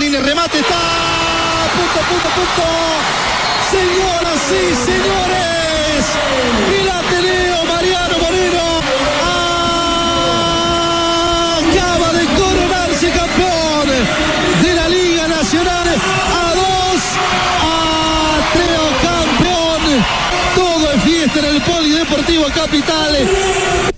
Gandini, remate, está. Punto, punto, punto. Señoras y señores, el Ateneo Mariano Moreno acaba de coronarse campeón de la Liga Nacional a dos Ateneo campeón. Todo es fiesta en el Polideportivo Capital.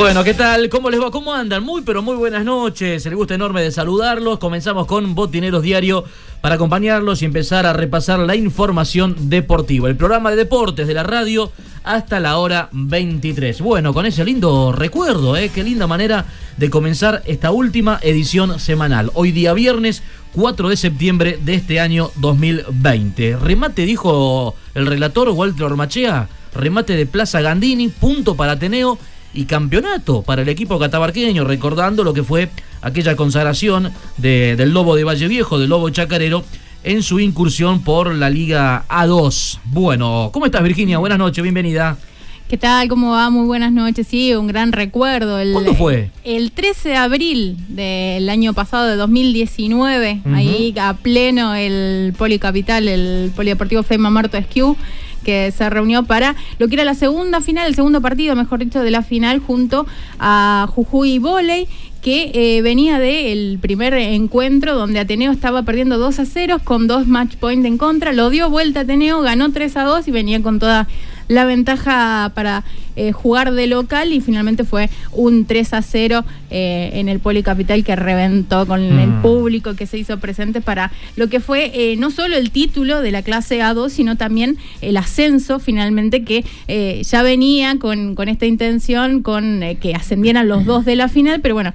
Bueno, ¿qué tal? ¿Cómo les va? ¿Cómo andan? Muy, pero muy buenas noches. El gusto enorme de saludarlos. Comenzamos con Botineros Diario para acompañarlos y empezar a repasar la información deportiva. El programa de deportes de la radio hasta la hora 23. Bueno, con ese lindo recuerdo, ¿eh? Qué linda manera de comenzar esta última edición semanal. Hoy día viernes 4 de septiembre de este año 2020. Remate, dijo el relator Walter Ormachea. Remate de Plaza Gandini, punto para Ateneo y campeonato para el equipo catabarqueño, recordando lo que fue aquella consagración de- del Lobo de Valle Viejo, del Lobo Chacarero, en su incursión por la Liga A2. Bueno, ¿cómo estás Virginia? Buenas noches, bienvenida. ¿Qué tal? ¿Cómo va? Muy buenas noches. Sí, un gran recuerdo. El, ¿Cuándo fue? El 13 de abril del año pasado, de 2019, Ujú. ahí a pleno el Policapital, el Polideportivo Feima Marto Esquiu, que se reunió para lo que era la segunda final, el segundo partido, mejor dicho, de la final, junto a Jujuy Voley que eh, venía del primer encuentro donde Ateneo estaba perdiendo 2 a 0 con dos match point en contra, lo dio vuelta Ateneo, ganó 3 a 2 y venía con toda la ventaja para eh, jugar de local y finalmente fue un 3 a 0 eh, en el Policapital que reventó con el Mm. público que se hizo presente para lo que fue eh, no solo el título de la clase A2, sino también el ascenso finalmente que ya venía con, con esta intención, con que ascendieran los dos de la final, pero bueno,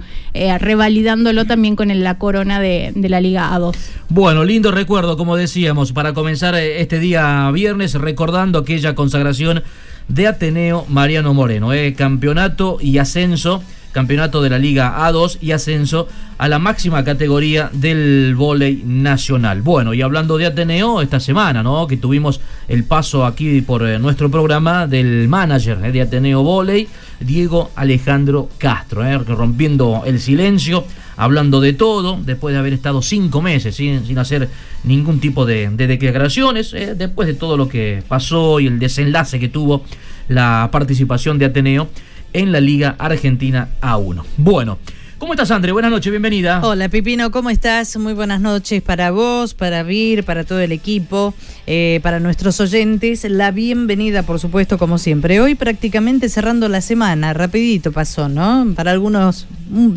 revalidándolo también con el- la corona de, de la Liga A2. Bueno, lindo recuerdo, como decíamos, para comenzar este día viernes, recordando aquella consagración de Ateneo Mariano Moreno, eh, campeonato y ascenso, campeonato de la Liga A2 y ascenso a la máxima categoría del vóley nacional. Bueno, y hablando de Ateneo, esta semana, ¿no? Que tuvimos el paso aquí por eh, nuestro programa del manager eh, de Ateneo Voley, Diego Alejandro Castro, eh, rompiendo el silencio, hablando de todo, después de haber estado cinco meses sin, sin hacer ningún tipo de, de declaraciones, eh, después de todo lo que pasó y el desenlace que tuvo la participación de Ateneo en la Liga Argentina A1. Bueno, ¿cómo estás, André? Buenas noches, bienvenida. Hola Pipino, ¿cómo estás? Muy buenas noches para vos, para Vir, para todo el equipo, eh, para nuestros oyentes. La bienvenida, por supuesto, como siempre. Hoy prácticamente cerrando la semana, rapidito pasó, ¿no? Para algunos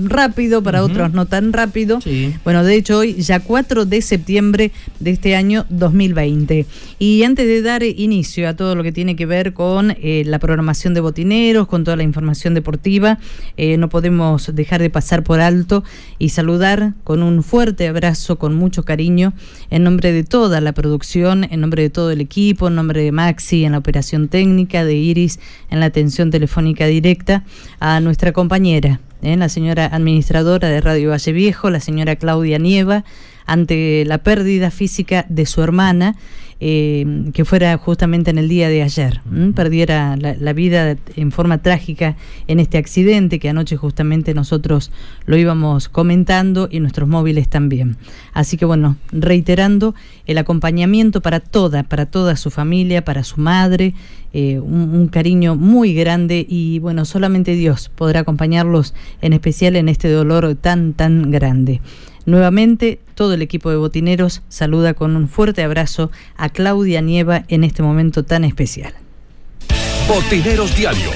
rápido, para otros no tan rápido. Sí. Bueno, de hecho hoy ya 4 de septiembre de este año 2020. Y antes de dar inicio a todo lo que tiene que ver con eh, la programación de botineros, con toda la información deportiva, eh, no podemos dejar de pasar por alto y saludar con un fuerte abrazo, con mucho cariño, en nombre de toda la producción, en nombre de todo el equipo, en nombre de Maxi en la operación técnica, de Iris en la atención telefónica directa, a nuestra compañera, ¿eh? la señora administradora de Radio Valle Viejo, la señora Claudia Nieva, ante la pérdida física de su hermana, eh, que fuera justamente en el día de ayer, ¿m? perdiera la, la vida en forma trágica en este accidente que anoche justamente nosotros lo íbamos comentando y nuestros móviles también. Así que bueno, reiterando el acompañamiento para toda, para toda su familia, para su madre, eh, un, un cariño muy grande y bueno, solamente Dios podrá acompañarlos en especial en este dolor tan, tan grande. Nuevamente, todo el equipo de botineros saluda con un fuerte abrazo a Claudia Nieva en este momento tan especial. Botineros Diario,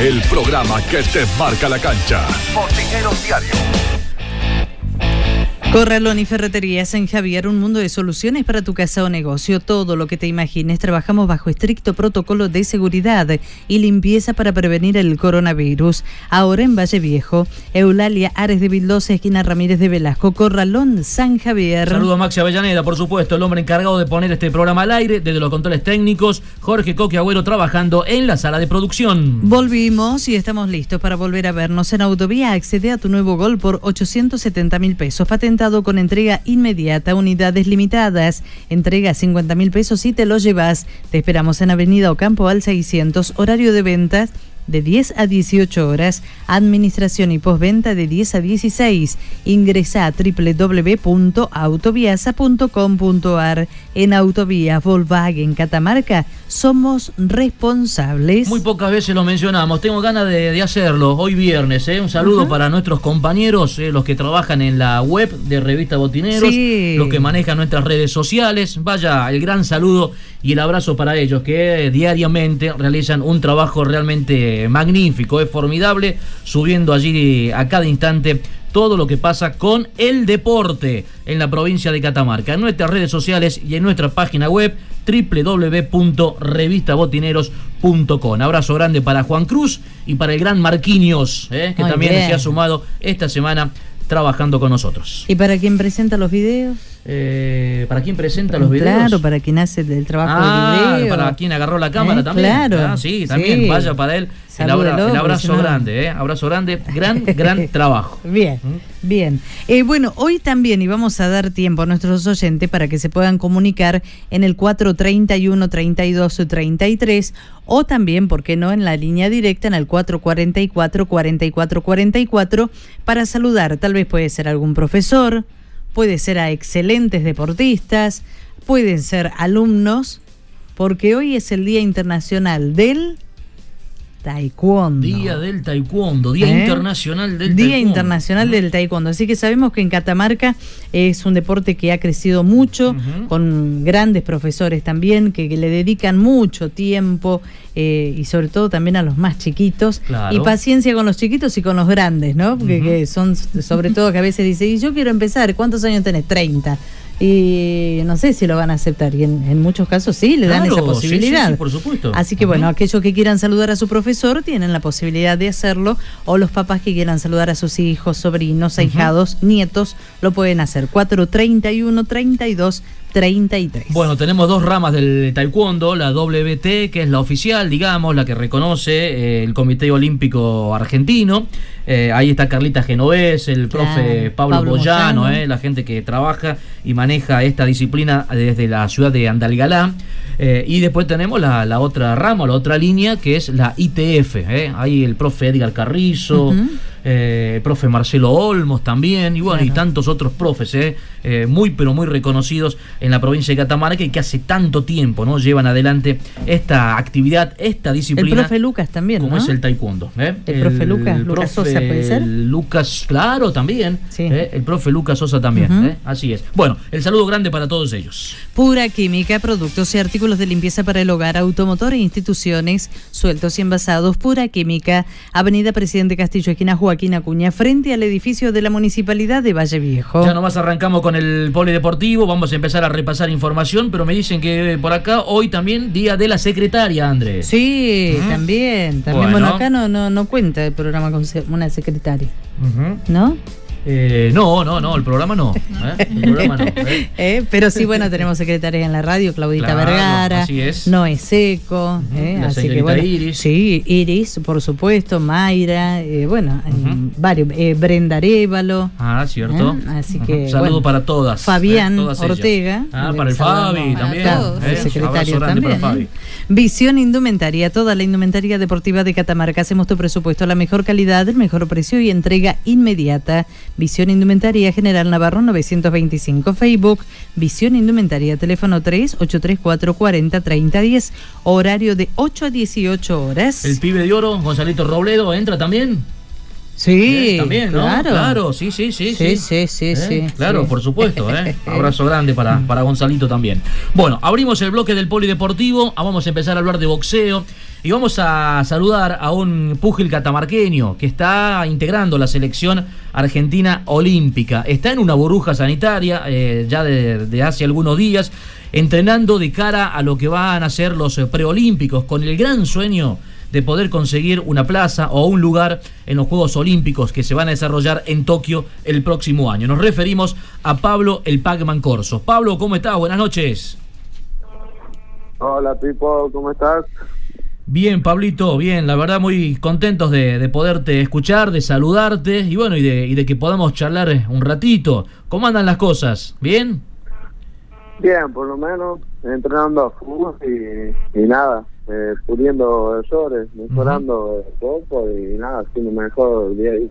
el programa que te marca la cancha. Botineros Diario. Corralón y Ferreterías en Javier, un mundo de soluciones para tu casa o negocio. Todo lo que te imagines. Trabajamos bajo estricto protocolo de seguridad y limpieza para prevenir el coronavirus. Ahora en Valle Viejo, Eulalia Ares de Vildosa, esquina Ramírez de Velasco, Corralón, San Javier. Saludo a Maxi Avellaneda, por supuesto, el hombre encargado de poner este programa al aire desde los controles técnicos. Jorge Coque Agüero trabajando en la sala de producción. Volvimos y estamos listos para volver a vernos en Autovía. Accede a tu nuevo gol por 870 mil pesos. Con entrega inmediata, unidades limitadas. Entrega 50 mil pesos y te lo llevas. Te esperamos en Avenida Ocampo al 600, horario de ventas de 10 a 18 horas, administración y postventa de 10 a 16. Ingresa a www.autoviasa.com.ar. En Autovía Volkswagen Catamarca somos responsables. Muy pocas veces lo mencionamos, tengo ganas de, hacerlo hoy viernes. ¿eh? Un saludo para nuestros compañeros, ¿eh? los que trabajan en la web de Revista Botineros, los que manejan nuestras redes sociales. Vaya el gran saludo y el abrazo para ellos que diariamente realizan un trabajo realmente magnífico, es formidable, subiendo allí a cada instante todo lo que pasa con el deporte en la provincia de Catamarca. En nuestras redes sociales y en nuestra página web www.revistabotineros.com. Abrazo grande para Juan Cruz y para el gran Marquinhos, eh, que también se ha sumado esta semana trabajando con nosotros. ¿Y para quien presenta los videos? Eh, ¿Para quién presenta los videos? Claro, para quien hace el trabajo ah, de video. Para quien agarró la cámara ¿Eh? también. Claro. Ah, sí, también. Vaya para él. El, abrazo grande, ¿eh? Abrazo grande. Gran, gran trabajo. Bien, ¿Mm? bien. Eh, bueno, hoy también, y vamos a dar tiempo a nuestros oyentes para que se puedan comunicar en el 431 32 33 o también, ¿por qué no?, en la línea directa en el 444 44 44 para saludar. Tal vez puede ser algún profesor puede ser a excelentes deportistas, pueden ser alumnos, porque hoy es el Día Internacional del Taekwondo. Día del Taekwondo, Día ¿Eh? Internacional del Día Internacional del Taekwondo. Así que sabemos que en Catamarca es un deporte que ha crecido mucho, con grandes profesores también, que, le dedican mucho tiempo eh, y sobre todo también a los más chiquitos. Y paciencia con los chiquitos y con los grandes, ¿no? Porque son sobre todo que a veces dice, y yo quiero empezar, ¿cuántos años tenés? 30 y no sé si lo van a aceptar. Y en, muchos casos sí, le dan esa posibilidad. Sí, por supuesto. Así que bueno, aquellos que quieran saludar a su profesor tienen la posibilidad de hacerlo, o los papás que quieran saludar a sus hijos, sobrinos, ahijados, nietos, lo pueden hacer. 431 32 33. Bueno, tenemos dos ramas del taekwondo, la WT, que es la oficial, digamos, la que reconoce eh, el Comité Olímpico Argentino. Eh, ahí está Carlita Genovés, el profe Pablo, Boyano, eh, la gente que trabaja y maneja esta disciplina desde la ciudad de Andalgalá. y después tenemos la, otra rama, la otra línea, que es la ITF. Ahí el profe Edgar Carrizo eh, profe Marcelo Olmos también, y bueno, y tantos otros profes, eh, eh, muy pero muy reconocidos en la provincia de Catamarca y que hace tanto tiempo no llevan adelante esta actividad, esta disciplina. El profe Lucas también. Como es el taekwondo. El, profe Lucas, Lucas Sosa, ¿puede ser? Lucas, claro, también. el profe Lucas Sosa también. Así es. Bueno, el saludo grande para todos ellos. Pura química, productos y artículos de limpieza para el hogar, automotor e instituciones, sueltos y envasados. Pura química, Avenida Presidente Castillo, esquina Juárez Joaquín Acuña, frente al edificio de la Municipalidad de Valle Viejo. Ya nomás arrancamos con el polideportivo, vamos a empezar a repasar información, pero me dicen que por acá hoy también Día de la Secretaria, Andrés. Sí, también. También, bueno, acá no, no, no cuenta el programa con una secretaria. ¿No? Eh, no, no, no, el programa no. ¿eh? El programa no ¿eh? ¿eh? pero sí, bueno, tenemos secretarias en la radio, Claudita Vergara, así es. Noé Seco, la así que bueno, Iris. Sí, Iris, por supuesto, Mayra, bueno, varios, Brenda Arevalo. Ah, cierto. Así que. saludo para todas. Fabián Ortega. Ah, para el Fabi también. el secretario también. Visión Indumentaria, toda la indumentaria deportiva de Catamarca. Hacemos tu presupuesto a la mejor calidad, el mejor precio y entrega inmediata. Visión Indumentaria General Navarro 925 Facebook, Visión Indumentaria, teléfono 3 834 40 30 10, horario de 8 a 18 horas. El pibe de oro, Gonzalito Robledo, ¿entra también? Sí, Eh, también, ¿no? claro. Claro, sí, sí, sí. Sí, sí, sí, Eh, sí, Claro, sí. por supuesto. ¿eh? Abrazo grande para, para Gonzalito también. Bueno, abrimos el bloque del polideportivo. ah, Vamos a empezar a hablar de boxeo. Y vamos a saludar a un púgil catamarqueño que está integrando la selección argentina olímpica. Está en una burbuja sanitaria eh, ya de, de hace algunos días, entrenando de cara a lo que van a ser los eh, preolímpicos, con el gran sueño de poder conseguir una plaza o un lugar en los Juegos Olímpicos que se van a desarrollar en Tokio el próximo año. Nos referimos a Pablo el Pacman Corso. Pablo, ¿cómo estás? Buenas noches. Hola Pipo, ¿cómo estás? Bien, Pablito, bien, la verdad muy contentos de, de poderte escuchar, de saludarte y bueno, y de, y de que podamos charlar un ratito. ¿Cómo andan las cosas? ¿Bien? Bien, por lo menos entrenando a fútbol y, y nada, eh, puliendo errores, mejorando un poco y nada, haciendo mejor día a día.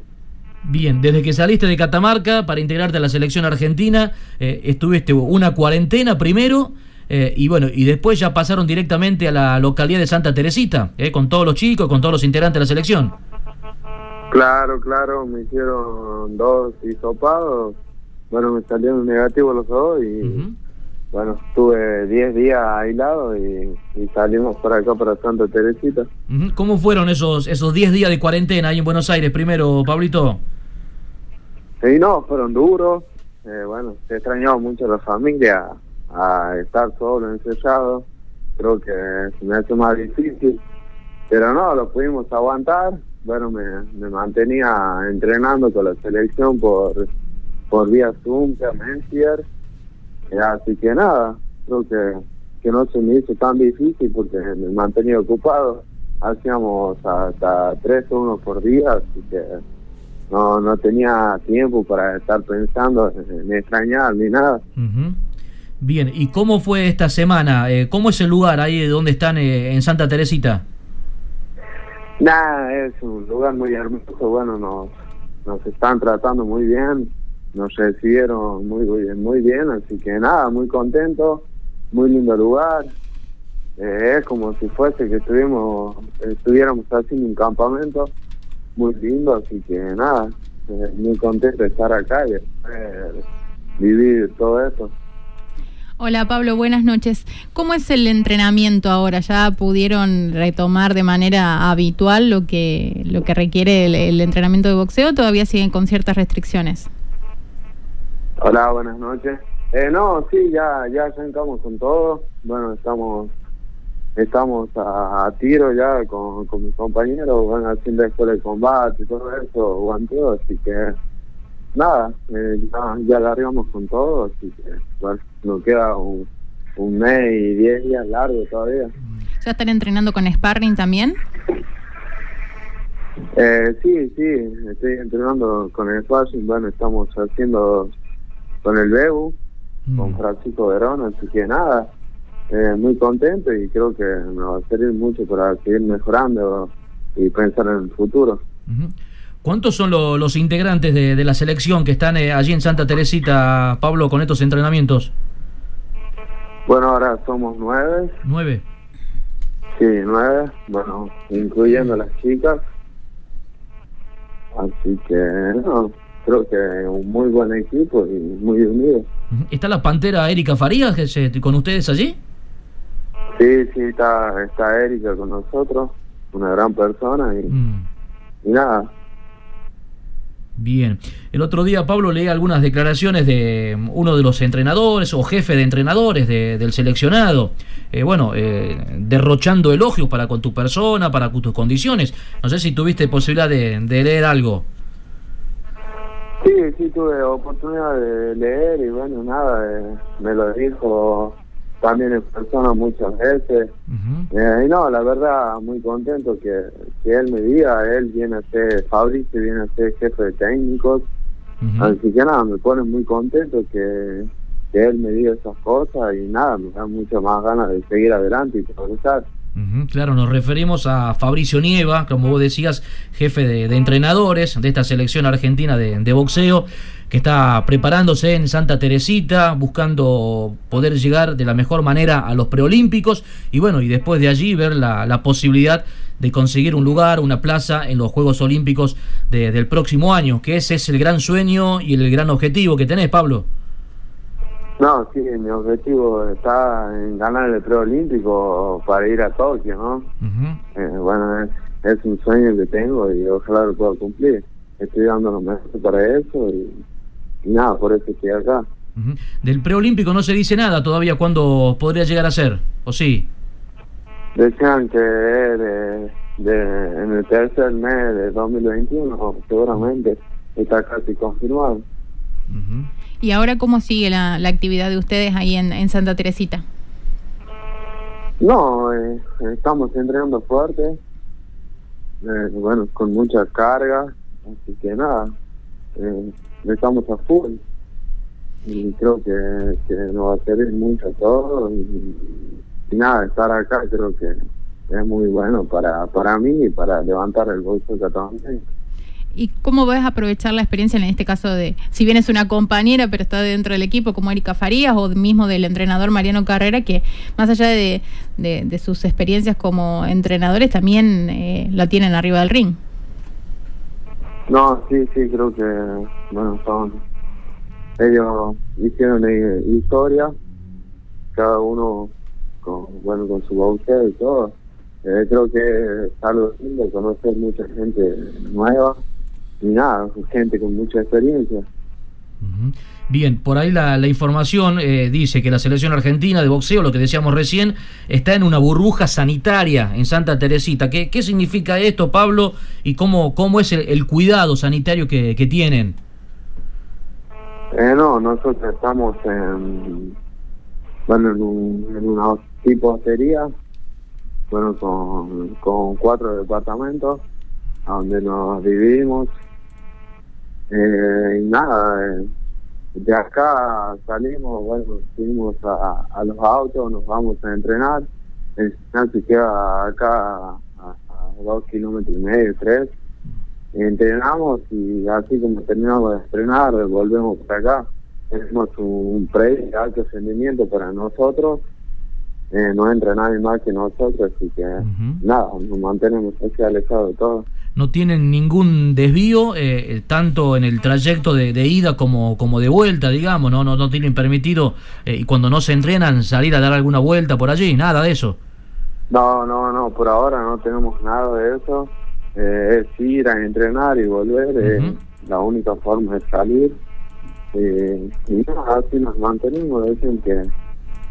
Bien, desde que saliste de Catamarca para integrarte a la selección argentina, eh, estuviste una cuarentena primero eh, y bueno, y después ya pasaron directamente a la localidad de Santa Teresita, eh, con todos los chicos, con todos los integrantes de la selección. Claro, claro, me hicieron dos hisopados, bueno, me salieron negativos los dos y. bueno, estuve 10 días aislado y, y salimos por acá para Santa Teresita. ¿Cómo fueron esos esos 10 días de cuarentena ahí en Buenos Aires primero, Pablito? Y no, fueron duros. Eh, bueno, se extrañó mucho la familia a estar solo, encerrado. Creo que se me hace más difícil. Pero no, lo pudimos aguantar. Bueno, me, me mantenía entrenando con la selección por, por vía Zoom, Messenger. Así que nada, creo que, que no se me hizo tan difícil porque me mantenía ocupado. Hacíamos hasta tres o uno por día, así que no no tenía tiempo para estar pensando en, en extrañar ni nada. Bien, ¿y cómo fue esta semana? Eh, ¿Cómo es el lugar ahí donde están eh, en Santa Teresita? Nada, es un lugar muy hermoso, bueno, nos, nos están tratando muy bien, nos recibieron muy muy bien, así que nada, muy contento, muy lindo lugar. Eh, es como si fuese que estuvimos, estuviéramos haciendo un campamento muy lindo, así que nada, eh, muy contento de estar acá y poder vivir todo esto. Hola Pablo, buenas noches. ¿Cómo es el entrenamiento ahora? ¿Ya pudieron retomar de manera habitual lo que, lo que requiere el, entrenamiento de boxeo todavía siguen con ciertas restricciones? Hola, buenas noches. Eh, no, sí, ya ya arrancamos con todo. Bueno, estamos estamos a, a tiro ya con, con mis compañeros, van haciendo escuela de combate y todo eso, guanteo, así que nada, eh, ya, ya largamos con todo, así que bueno, nos queda un, un mes y diez días largo todavía. ¿Ya están entrenando con sparring también? Eh, sí, sí, estoy entrenando con el sparring, bueno, estamos haciendo con el Bebu, con Mm. Francisco Verón, así que nada, eh, muy contento y creo que me va a servir mucho para seguir mejorando y pensar en el futuro. ¿Cuántos son lo- los integrantes de, de la selección que están eh, allí en Santa Teresita, Pablo, con estos entrenamientos? Bueno, ahora somos nueve, Nueve. sí, nueve, bueno, incluyendo las chicas, así que no, creo que un muy buen equipo y muy unido. ¿Está la pantera Erika Farías que se- con ustedes allí? Sí, sí, está, está Erika con nosotros, una gran persona y, Mm. y nada, Bien. El otro día, Pablo, leí algunas declaraciones de mm, uno de los entrenadores o jefe de entrenadores de- del seleccionado. Eh, bueno, eh, derrochando elogios para con tu persona, para con tus condiciones. No sé si tuviste posibilidad de, de leer algo. Sí, sí tuve oportunidad de leer y bueno, nada, eh, me lo dijo también en persona muchas veces. Eh, y no, la verdad, muy contento que, que él me diga, él viene a ser Fabricio, viene a ser jefe de técnicos, así que nada, me pone muy contento que, que él me diga esas cosas y nada, me da mucho más ganas de seguir adelante y progresar. Claro, nos referimos a Fabricio Nieva, como vos decías, jefe de, de entrenadores de esta selección argentina de, de boxeo, que está preparándose en Santa Teresita, buscando poder llegar de la mejor manera a los preolímpicos y bueno, y después de allí ver la, la posibilidad de conseguir un lugar, una plaza en los Juegos Olímpicos del próximo año, que ese es el gran sueño y el gran objetivo que tenés, Pablo. No, sí, mi objetivo está en ganar el preolímpico para ir a Tokio, ¿no? Eh, bueno, es, un sueño que tengo y ojalá lo pueda cumplir. Estoy dando lo mejor para eso y, nada, por eso estoy acá. Del preolímpico no se dice nada todavía cuándo podría llegar a ser, ¿o sí? Decían que de, en el tercer mes de 2021, seguramente está casi confirmado. ¿Y ahora cómo sigue la, la actividad de ustedes ahí en, en Santa Teresita? No, eh, estamos entrenando fuerte, eh, bueno, con mucha carga, así que nada, eh, estamos a full y creo que, que nos va a servir mucho todo y, nada, estar acá creo que es muy bueno para, para mí y para levantar el bolso también. ¿Y cómo ves aprovechar la experiencia en este caso de, si bien es una compañera, pero está dentro del equipo como Erika Farías o mismo del entrenador Mariano Carrera, que más allá de, sus experiencias como entrenadores, también eh, la tienen arriba del ring? No, sí, sí, creo que, bueno, son, ellos hicieron historia, cada uno con, bueno, con su boxeo y todo. Eh, creo que es algo lindo conocer mucha gente nueva y nada, gente con mucha experiencia. Bien, por ahí la, la información eh, dice que la selección argentina de boxeo, lo que decíamos recién, está en una burbuja sanitaria en Santa Teresita. ¿Qué, qué significa esto, Pablo? ¿Y cómo, cómo es el, cuidado sanitario que, que tienen? Eh, no, nosotros estamos en, bueno, en, un, en una tipo hostería, bueno, con, con cuatro departamentos, a donde nos dividimos eh, y nada, eh, de acá salimos, bueno, subimos a, los autos, nos vamos a entrenar. El se queda acá a, dos kilómetros y medio, tres. Entrenamos y así como terminamos de entrenar, volvemos para acá. Tenemos un pre de alto rendimiento para nosotros. Eh, no entra nadie más que nosotros, así que nada, nos mantenemos así alejados de todo no tienen ningún desvío, eh, tanto en el trayecto de, ida como, como de vuelta, digamos, no, no, no tienen permitido, eh, y cuando no se entrenan, salir a dar alguna vuelta por allí, nada de eso. No, no, no, por ahora no tenemos nada de eso. Eh, es ir a entrenar y volver, la única forma es salir. y nada, así nos mantenemos, dicen que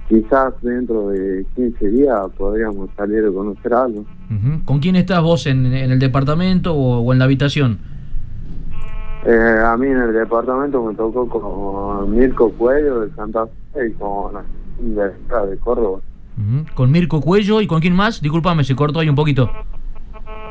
quizás dentro de 15 días podríamos salir a conocer algo. ¿Con quién estás vos en, el departamento o, en la habitación? Eh, a mí en el departamento me tocó con Mirko Cuello de Santa Fe y con de, de Córdoba. ¿Con Mirko Cuello y con quién más? Disculpame, se cortó ahí un poquito.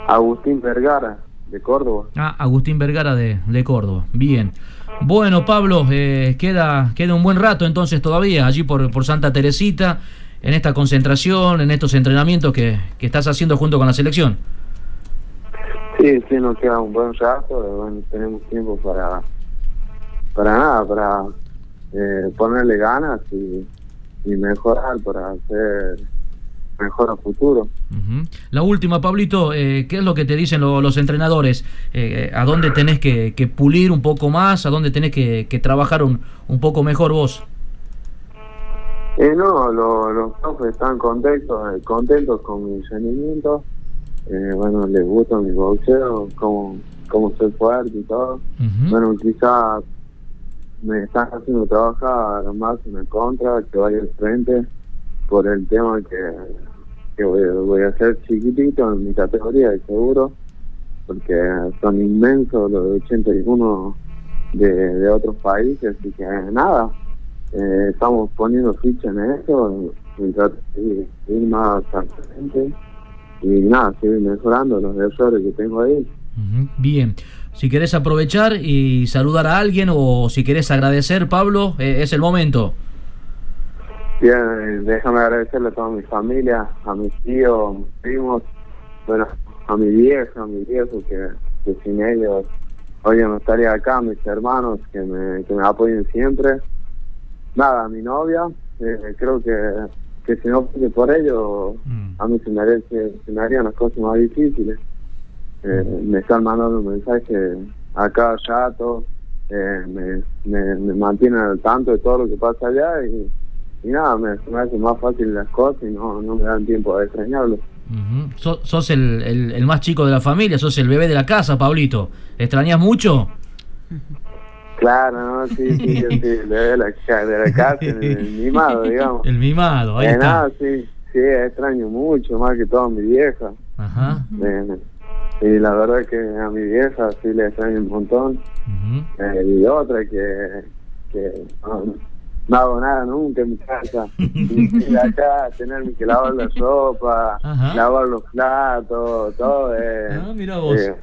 Agustín Vergara, de Córdoba. Ah, Agustín Vergara de, de Córdoba. Bien. Bueno, Pablo, eh, queda, queda un buen rato entonces todavía allí por, por Santa Teresita, en esta concentración, en estos entrenamientos que, que estás haciendo junto con la selección. Sí, sí, nos queda un buen rato, bueno, tenemos tiempo para, para nada, para eh, ponerle ganas y, y mejorar, para hacer mejor a futuro. La última, Pablito, eh, ¿qué es lo que te dicen los entrenadores? Eh, ¿A dónde tenés que, pulir un poco más? ¿A dónde tenés que, trabajar un, un, poco mejor vos? Eh, no, los profes están contentos, eh, contentos con mi rendimiento. bueno, les gusta mi boxeo, cómo, cómo soy fuerte y todo. Bueno, quizás me están haciendo trabajar más en el contra, que vaya al frente, por el tema que que voy, a ser chiquitito en mi categoría, seguro, porque son inmensos los 81 de, de otros países, así que nada, eh, estamos poniendo ficha en eso, y ir más al y nada, seguir mejorando los errores que tengo ahí. Bien, si querés aprovechar y saludar a alguien o si querés agradecer, Pablo, eh, es el momento. Bien, déjame agradecerle a toda mi familia, a mis tíos, a mis primos, bueno, a mi vieja, a mi viejo, que, sin ellos hoy no estaría acá, a mis hermanos que me, que me apoyen siempre. Nada, a mi novia, eh, creo que, que si no fuese por ello, Mm. a mí se me, haría- se, se me harían las cosas más difíciles. Eh, me están mandando mensajes acá, allá, todo. Eh, me, me, me mantienen al tanto de todo lo que pasa allá y, y nada, me, hacen más fácil las cosas y no, no me dan tiempo de extrañarlo. Ujú. So- sos el, el- el más chico de la familia, sos el bebé de la casa, Pablito. ¿Extrañas mucho? Claro, ¿no? Sí, sí, sí, de la, ca- de la casa, el, el mimado, digamos. El mimado, ahí Eh, está. nada, sí, sí, extraño mucho, más que todo a mi vieja. Ajá. Eh, y la verdad que a mi vieja sí le extraño un montón. Eh, y otra que, que no, no hago nada nunca en mi casa. Ir acá, tenerme que lavar la sopa, Ajá. lavar los platos, todo. Eh, Ah, mira vos. eh,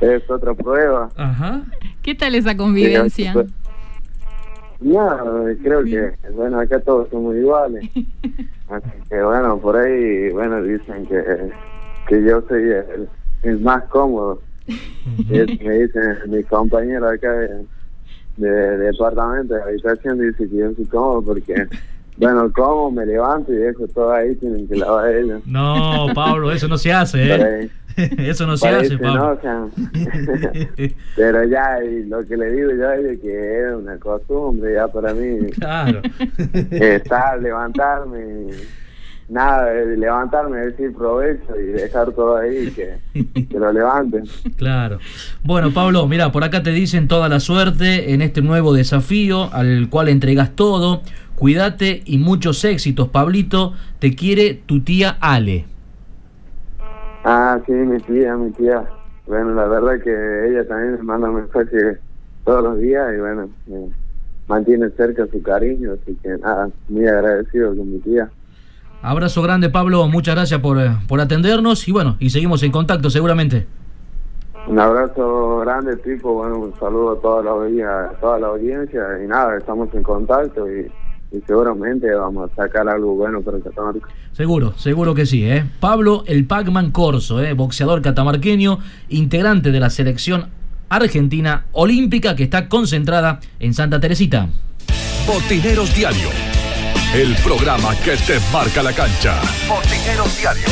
es otra prueba. Ajá. ¿Qué tal esa convivencia? Sí, No, creo que, bueno, acá todos somos iguales. Así que, bueno, por ahí, bueno, dicen que, que yo soy el, el más cómodo. Y es- me dicen mis compañeros acá de, de, departamento, de habitación, dice que yo soy cómodo porque, bueno, como me levanto y dejo todo ahí, tienen que lavar ellos. No, Pablo, eso no se hace, ¿eh? Eso no se hace. Pablo. Pero ya, y lo que le digo yo es de que es una costumbre ya para mí. Claro. estar, levantarme, y nada, de levantarme, decir provecho y dejar todo ahí, que, que lo levanten. Claro. Bueno, Pablo, mira, por acá te dicen toda la suerte en este nuevo desafío al cual entregas todo. Cuídate y muchos éxitos, Pablito. Te quiere tu tía Ale. Ah, sí, mi tía, mi tía. Bueno, la verdad que ella también me manda mensajes todos los días y bueno, mantiene cerca su cariño, así que nada, muy agradecido con mi tía. Abrazo grande, Pablo. Muchas gracias por, eh, por atendernos y bueno, y seguimos en contacto seguramente. Un abrazo grande, tipo, bueno, un saludo a toda la, audiencia, a toda la audiencia y nada, estamos en contacto y, y seguramente vamos a sacar algo bueno para Catamarca. Seguro, seguro que sí, ¿eh? Pablo el Pac-Man Corso, ¿eh? boxeador catamarqueño, integrante de la selección argentina olímpica que está concentrada en Santa Teresita. Botineros Diario. El programa que te marca la cancha. Botineros Diario.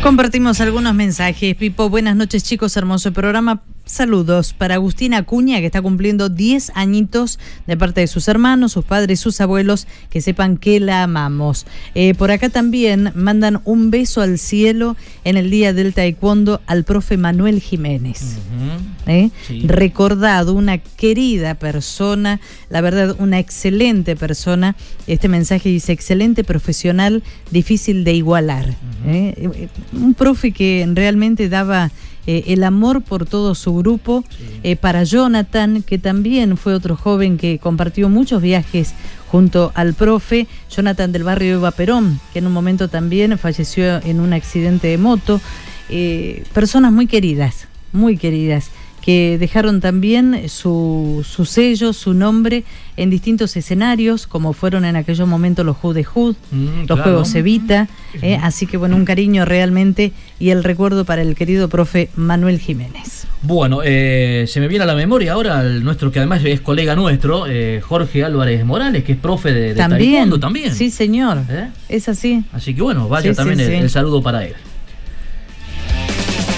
Compartimos algunos mensajes. Pipo, buenas noches chicos, hermoso programa. Saludos para Agustina Acuña, que está cumpliendo 10 añitos de parte de sus hermanos, sus padres, sus abuelos, que sepan que la amamos. Eh, por acá también mandan un beso al cielo en el Día del Taekwondo al profe Manuel Jiménez. ¿eh? Sí. recordado, una querida persona, la verdad, una excelente persona. Este mensaje dice, excelente profesional, difícil de igualar. ¿eh? Un profe que realmente daba... eh, el amor por todo su grupo, eh, para Jonathan, que también fue otro joven que compartió muchos viajes junto al profe, Jonathan del barrio Eva Perón, que en un momento también falleció en un accidente de moto. Eh, personas muy queridas, muy queridas, que dejaron también su, su sello, su nombre en distintos escenarios, como fueron en aquellos momentos los Hood de Hood, Mm, los claro. Juegos Evita. eh, así que bueno, un cariño realmente y el recuerdo para el querido profe Manuel Jiménez. Bueno, eh, se me viene a la memoria ahora el nuestro, que además es colega nuestro, eh, Jorge Álvarez Morales, que es profe de, de También, taekwondo también. Sí, señor. ¿Eh? Es así. Así que bueno, vaya Sí, también sí, el, sí. el saludo para él.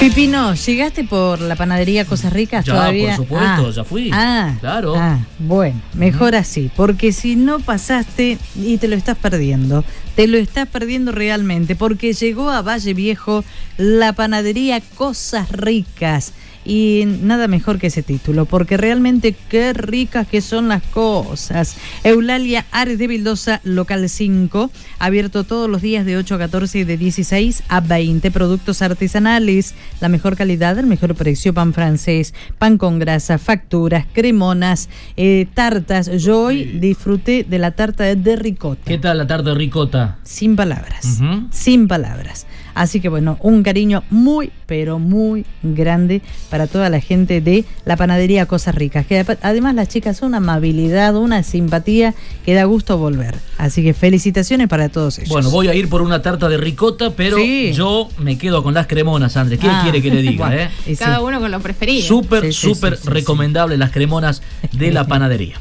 Pipino, ¿llegaste por la panadería Cosas Ricas Ya, todavía? por supuesto, ya fui. Ah, Claro. Ah, bueno, mejor así, porque si no pasaste y te lo estás perdiendo, te lo estás perdiendo realmente, porque llegó a Valle Viejo la panadería Cosas Ricas. Y nada mejor que ese título, porque realmente qué ricas que son las cosas. Eulalia Ares de Vildosa, local 5, abierto todos los días de 8 a 14 y de 16 a 20. Productos artesanales, la mejor calidad, el mejor precio, pan francés, pan con grasa, facturas, cremonas, eh, tartas. Yo hoy disfruté de la tarta de ricota. ¿Qué tal la tarde ricota? Sin palabras. Sin palabras. Así que bueno, un cariño muy, pero muy grande para toda la gente de la panadería Cosas Ricas. Que además las chicas son una amabilidad, una simpatía que da gusto volver. Así que felicitaciones para todos ellos. Bueno, voy a ir por una tarta de ricota, pero Sí. yo me quedo con las cremonas, Andrés. ¿Qué Ah, quiere que le diga? bueno, eh? Cada uno con lo preferido. Súper, Sí, sí, súper sí, sí, recomendable las cremonas de la panadería.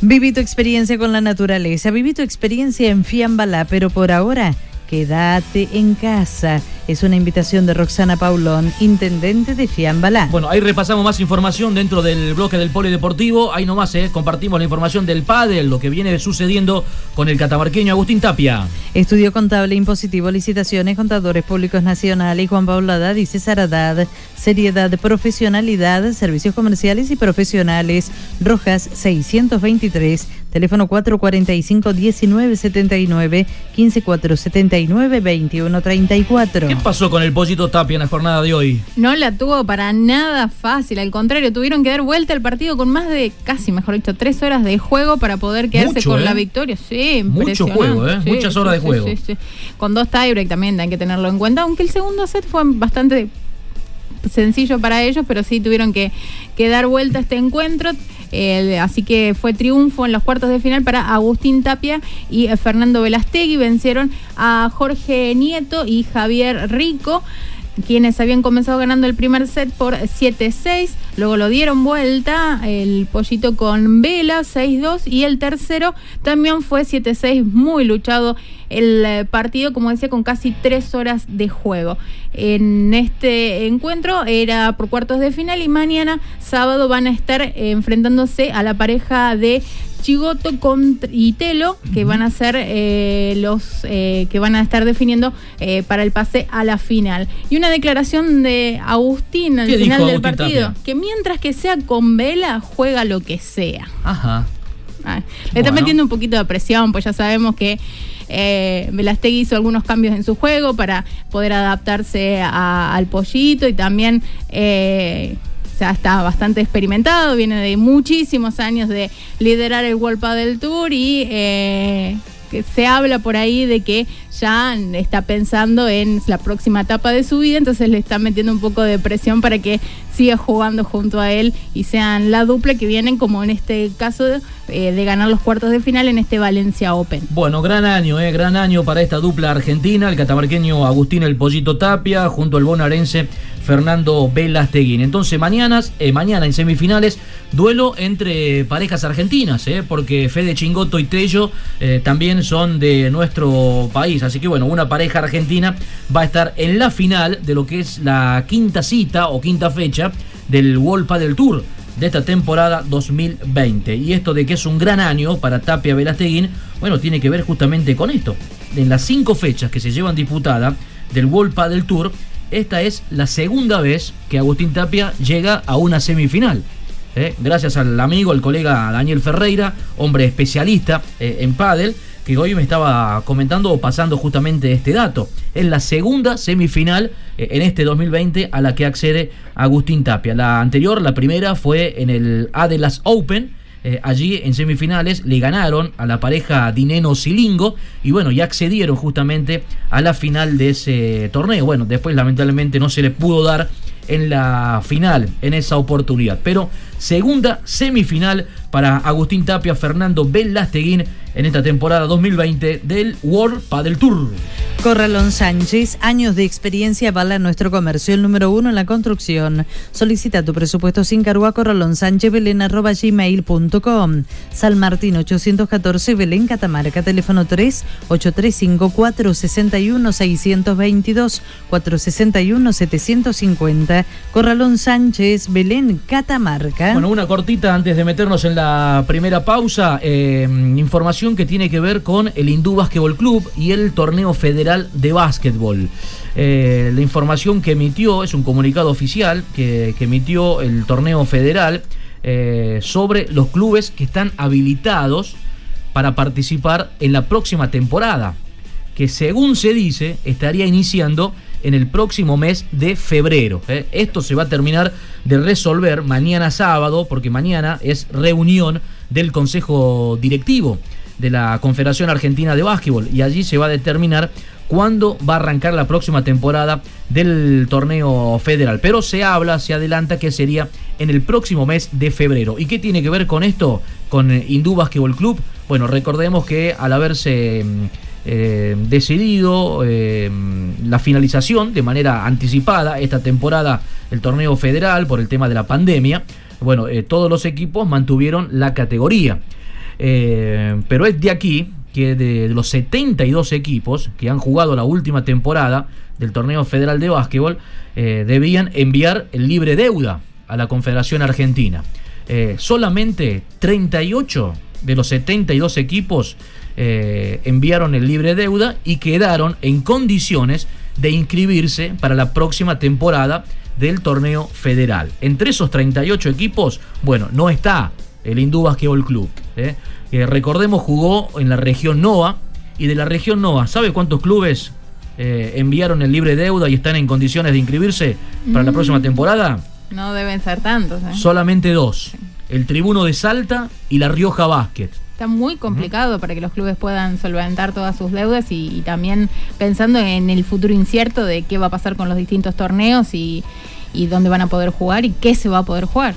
Viví tu experiencia con la naturaleza, viví tu experiencia en Fiambalá, pero por ahora quédate en casa. Es una invitación de Roxana Paulón, intendente de Fiambalá. Bueno, ahí repasamos más información dentro del bloque del polideportivo. Ahí nomás eh, compartimos la información del pádel, lo que viene sucediendo con el catamarqueño Agustín Tapia. Estudio contable, impositivo, licitaciones, contadores públicos nacionales, Juan y César Haddad, seriedad, profesionalidad, servicios comerciales y profesionales. Rojas 623, teléfono 445-1979, 15479-2134. ¿Qué pasó con el Pollito Tapia en la jornada de hoy? No la tuvo para nada fácil, al contrario, tuvieron que dar vuelta al partido con más de, casi mejor dicho, tres horas de juego para poder quedarse Mucho, con ¿eh? la victoria. Sí, Mucho juego, ¿eh? Muchas horas de juego. Con dos tiebreak también hay que tenerlo en cuenta, aunque el segundo set fue bastante sencillo para ellos, pero sí tuvieron que, dar vuelta a este encuentro. Así que fue triunfo en los cuartos de final para Agustín Tapia y eh, Fernando Velastegui. Vencieron a Jorge Nieto y Javier Rico quienes habían comenzado ganando el primer set por 7-6, luego lo dieron vuelta, el pollito con vela 6-2 y el tercero también fue 7-6, muy luchado el eh, partido, como decía, con casi tres horas de juego. En este encuentro era por cuartos de final y mañana sábado van a estar eh, enfrentándose a la pareja de Chigoto y Telo, que van a ser eh, los eh, que van a estar definiendo eh, para el pase a la final. Y una declaración de Agustín al ¿Qué final del Agustín partido, Tapia? que mientras que sea con vela, juega lo que sea. Ajá. Le está metiendo un poquito de presión, pues ya sabemos que eh, Velastegui hizo algunos cambios en su juego para poder adaptarse a- al pollito y también eh, ya está bastante experimentado, viene de muchísimos años de liderar el World Padel Tour y eh, se habla por ahí de que ya está pensando en la próxima etapa de su vida, entonces le está metiendo un poco de presión para que siga jugando junto a él y sean la dupla que vienen, como en este caso eh, de ganar los cuartos de final en este Valencia Open. Bueno, gran año, eh, gran año para esta dupla argentina, el catamarqueño Agustín El Pollito Tapia, junto al bonaerense Fernando Velasteguín. Entonces, mañana, eh, mañana en semifinales, duelo entre parejas argentinas, eh, porque Fede Chingoto y Tello eh, también son de nuestro país. Así que bueno, una pareja argentina va a estar en la final de lo que es la quinta cita o quinta fecha del World Padel Tour de esta temporada 2020. Y esto de que es un gran año para Tapia Velasteguín, bueno, tiene que ver justamente con esto. En las cinco fechas que se llevan disputadas del World Padel Tour, esta es la segunda vez que Agustín Tapia llega a una semifinal. ¿eh? Gracias al amigo, al colega Daniel Ferreira, hombre especialista eh, en pádel, que hoy me estaba comentando o pasando justamente este dato. Es la segunda semifinal eh, en este 2020 a la que accede Agustín Tapia. La anterior, la primera, fue en el Adelas Open. Eh, allí en semifinales le ganaron a la pareja Dineno Silingo y bueno, ya accedieron justamente a la final de ese torneo. Bueno, después lamentablemente no se le pudo dar en la final, en esa oportunidad. Pero segunda semifinal para Agustín Tapia, Fernando Velasteguín en esta temporada 2020 del World Padel Tour. Corralón Sánchez, años de experiencia avala nuestro comercio, el número uno en la construcción. Solicita tu presupuesto sin cargo a Corralón Sánchez Belén arroba gmail.com. San Martín 814 Belén Catamarca, teléfono 3 835 461 622 461 750. Corralón Sánchez Belén Catamarca. Bueno, una cortita antes de meternos en la primera pausa. eh, información que tiene que ver con el Hindú Básquetbol Club y el torneo federal de básquetbol. Eh, la información que emitió es un comunicado oficial que, emitió el torneo federal eh, sobre los clubes que están habilitados para participar en la próxima temporada, que según se dice estaría iniciando en el próximo mes de febrero. ¿eh? Esto se va a terminar de resolver mañana sábado, porque mañana es reunión del Consejo Directivo de la Confederación Argentina de Básquetbol y allí se va a determinar cuándo va a arrancar la próxima temporada del torneo federal. Pero se habla, se adelanta que sería en el próximo mes de febrero. ¿Y qué tiene que ver con esto? Con Hindú Básquetbol Club. Bueno, recordemos que al haberse mm, eh, decidido eh, la finalización de manera anticipada esta temporada del torneo federal por el tema de la pandemia, bueno, eh, todos los equipos mantuvieron la categoría. Pero es de aquí que de los 72 equipos que han jugado la última temporada del torneo federal de básquetbol, debían enviar el libre deuda a la Confederación Argentina. Solamente 38 de los 72 equipos enviaron el libre deuda y quedaron en condiciones de inscribirse para la próxima temporada del torneo federal. Entre esos 38 equipos, bueno, no está el Hindú Basquetbol Club. ¿eh? recordemos, jugó en la región NOA y de la región NOA, ¿sabe cuántos clubes eh, enviaron el libre deuda y están en condiciones de inscribirse para la mm. próxima temporada? No deben ser tantos. ¿eh? Solamente dos. El Tribuno de Salta y la Rioja Basket. Está muy complicado para que los clubes puedan solventar todas sus deudas y, también pensando en el futuro incierto de qué va a pasar con los distintos torneos y, y dónde van a poder jugar y qué se va a poder jugar.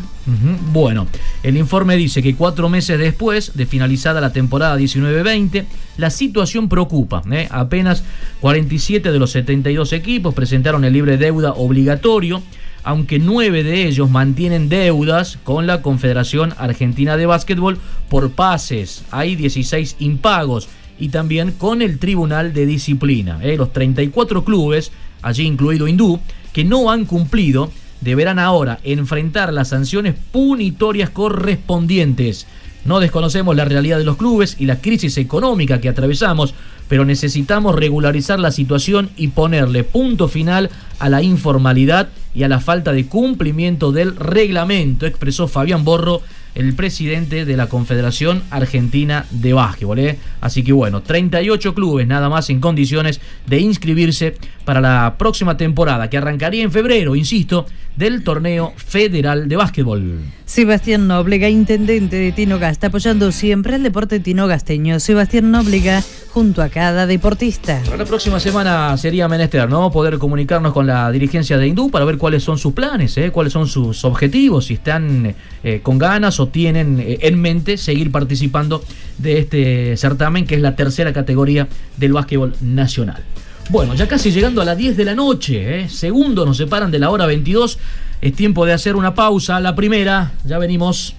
Bueno, el informe dice que cuatro meses después de finalizada la temporada 19-20, la situación preocupa. ¿eh? Apenas 47 de los 72 equipos presentaron el libre deuda obligatorio, aunque nueve de ellos mantienen deudas con la Confederación Argentina de Básquetbol por pases. Hay 16 impagos y también con el Tribunal de Disciplina. ¿eh? Los 34 clubes, allí incluido Hindú, que no han cumplido deberán ahora enfrentar las sanciones punitorias correspondientes. No desconocemos la realidad de los clubes y la crisis económica que atravesamos, pero necesitamos regularizar la situación y ponerle punto final a la informalidad y a la falta de cumplimiento del reglamento, expresó Fabián Borro, el presidente de la Confederación Argentina de Básquetbol. ¿eh? Así que bueno, 38 clubes nada más en condiciones de inscribirse para la próxima temporada, que arrancaría en febrero, insisto, del torneo federal de básquetbol. Sebastián Nóblega, intendente de Tinogasta, apoyando siempre al deporte tinogasteño. Sebastián Nóblega, junto a cada deportista. Para la próxima semana sería menester, ¿no? Poder comunicarnos con la dirigencia de Hindú para ver cuáles son sus planes, ¿eh? cuáles son sus objetivos, si están eh, con ganas o tienen eh, en mente seguir participando de este certamen, que es la tercera categoría del básquetbol nacional. Bueno, ya casi llegando a las 10 de la noche, ¿eh? segundo nos separan de la hora 22. Es tiempo de hacer una pausa. La primera, ya venimos.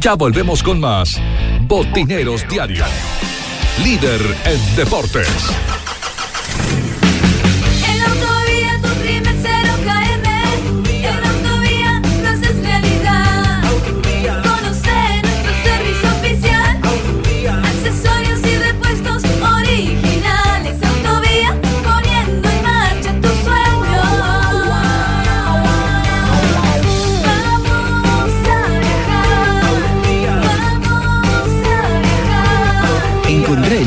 Ya volvemos con más. Botineros Diario. Líder en deportes.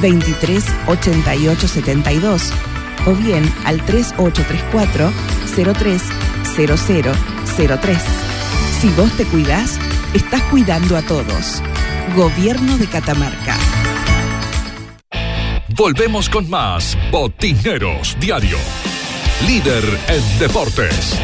238872 o bien al 3834 030003. Si vos te cuidás, estás cuidando a todos. Gobierno de Catamarca. Volvemos con más Botineros Diario. Líder en deportes.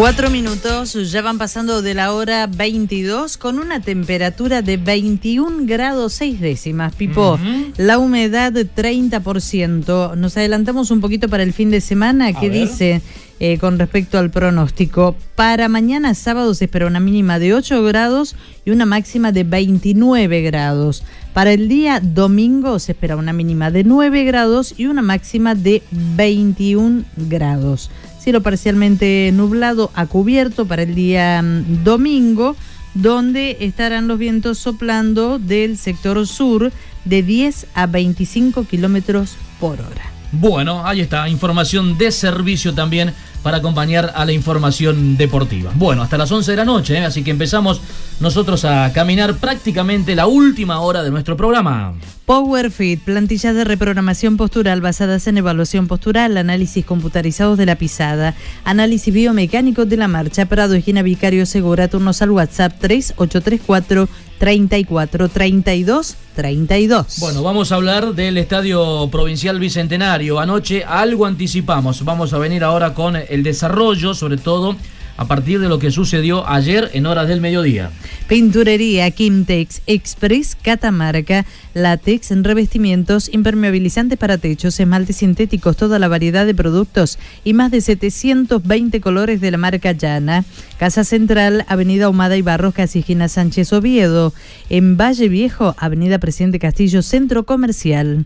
Cuatro minutos, ya van pasando de la hora 22 con una temperatura de 21 grados 6 décimas. Pipo, la humedad 30%. Nos adelantamos un poquito para el fin de semana. ¿Qué dice eh, con respecto al pronóstico? Para mañana sábado se espera una mínima de 8 grados y una máxima de 29 grados. Para el día domingo se espera una mínima de 9 grados y una máxima de 21 grados cielo parcialmente nublado a cubierto para el día mm, domingo, donde estarán los vientos soplando del sector sur de 10 a 25 kilómetros por hora. Bueno, ahí está, información de servicio también para acompañar a la información deportiva. Bueno, hasta las 11 de la noche, ¿eh? así que empezamos nosotros a caminar prácticamente la última hora de nuestro programa. PowerFit, plantillas de reprogramación postural basadas en evaluación postural, análisis computarizados de la pisada, análisis biomecánico de la marcha, Prado, esquina Vicario Segura, turnos al WhatsApp 3834 34 32 32. Bueno, vamos a hablar del Estadio Provincial Bicentenario. Anoche algo anticipamos. Vamos a venir ahora con el desarrollo, sobre todo a partir de lo que sucedió ayer en horas del mediodía. Pinturería Kimtex Express Catamarca, látex en revestimientos, impermeabilizantes para techos, esmaltes sintéticos, toda la variedad de productos y más de 720 colores de la marca Llana. Casa Central, Avenida Humada y Barros, Casijina Sánchez Oviedo. En Valle Viejo, Avenida Presidente Castillo, Centro Comercial.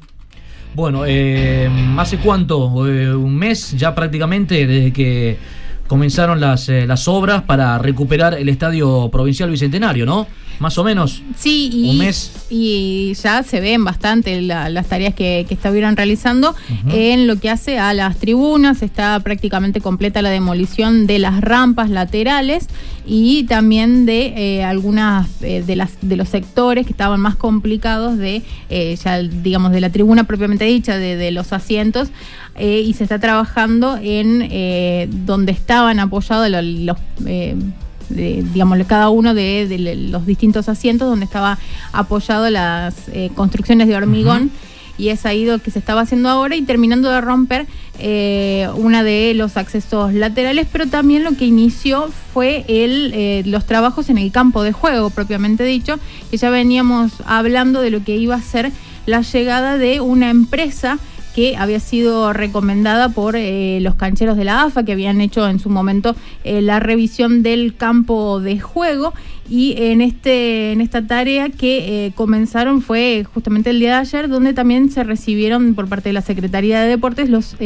Bueno, eh, ¿hace cuánto? Eh, un mes ya prácticamente desde que comenzaron las, eh, las obras para recuperar el Estadio Provincial Bicentenario, ¿no? Más o menos. Sí, y, un mes. y ya se ven bastante las tareas que, que estuvieron realizando. En lo que hace a las tribunas, está prácticamente completa la demolición de las rampas laterales y también de eh, algunas eh, de, las, de los sectores que estaban más complicados de, ya digamos, de la tribuna propiamente dicha, de, de los asientos. Y se está trabajando en donde estaban apoyados los, los de, digamos, cada uno de, de los distintos asientos donde estaba apoyado las eh, construcciones de hormigón. y es ahí lo que se estaba haciendo ahora y terminando de romper eh, una de los accesos laterales, pero también lo que inició fue el, eh, los trabajos en el campo de juego, propiamente dicho, que ya veníamos hablando de lo que iba a ser la llegada de una empresa que había sido recomendada por eh, los cancheros de la AFA, que habían hecho en su momento eh, la revisión del campo de juego. Y en, este, en esta tarea que eh, comenzaron fue justamente el día de ayer, donde también se recibieron por parte de la Secretaría de Deportes los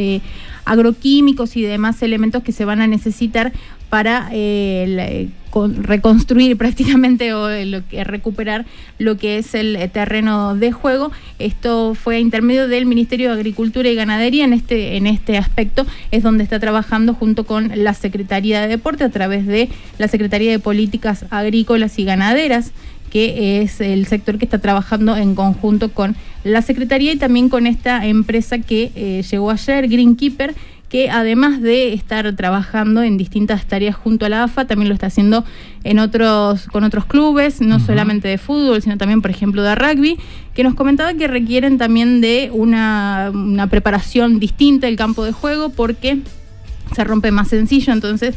agroquímicos y demás elementos que se van a necesitar para reconstruir prácticamente o eh, lo recuperar lo que es el eh, terreno de juego. Esto fue a intermedio del Ministerio de Agricultura y Ganadería. En este, en este aspecto es donde está trabajando junto con la Secretaría de Deporte a través de la Secretaría de Políticas Agrícolas y Ganaderas que es el sector que está trabajando en conjunto con la Secretaría y también con esta empresa que eh, llegó ayer, Greenkeeper, que además de estar trabajando en distintas tareas junto a la AFA, también lo está haciendo en otros, con otros clubes, no solamente de fútbol, sino también, por ejemplo, de rugby, que nos comentaba que requieren también de una, una preparación distinta del campo de juego porque se rompe más sencillo, entonces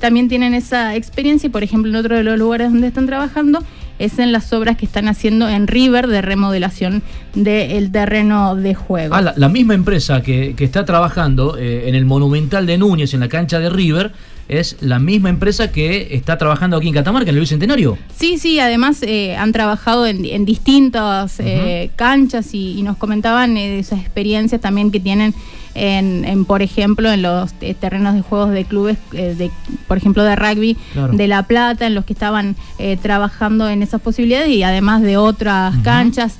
también tienen esa experiencia y, por ejemplo, en otro de los lugares donde están trabajando es en las obras que están haciendo en River de remodelación del terreno de juego. Ah, la, misma empresa que, está trabajando eh, en el Monumental de Núñez, en la cancha de River, es la misma empresa que está trabajando aquí en Catamarca, en el Bicentenario. Sí, sí, además eh, han trabajado en, distintas eh, canchas y, nos comentaban esas experiencias también que tienen en, por ejemplo, en los eh, terrenos de juegos de clubes, eh, de, por ejemplo, de rugby de La Plata, en los que estaban eh, trabajando en esas posibilidades y además de otras canchas.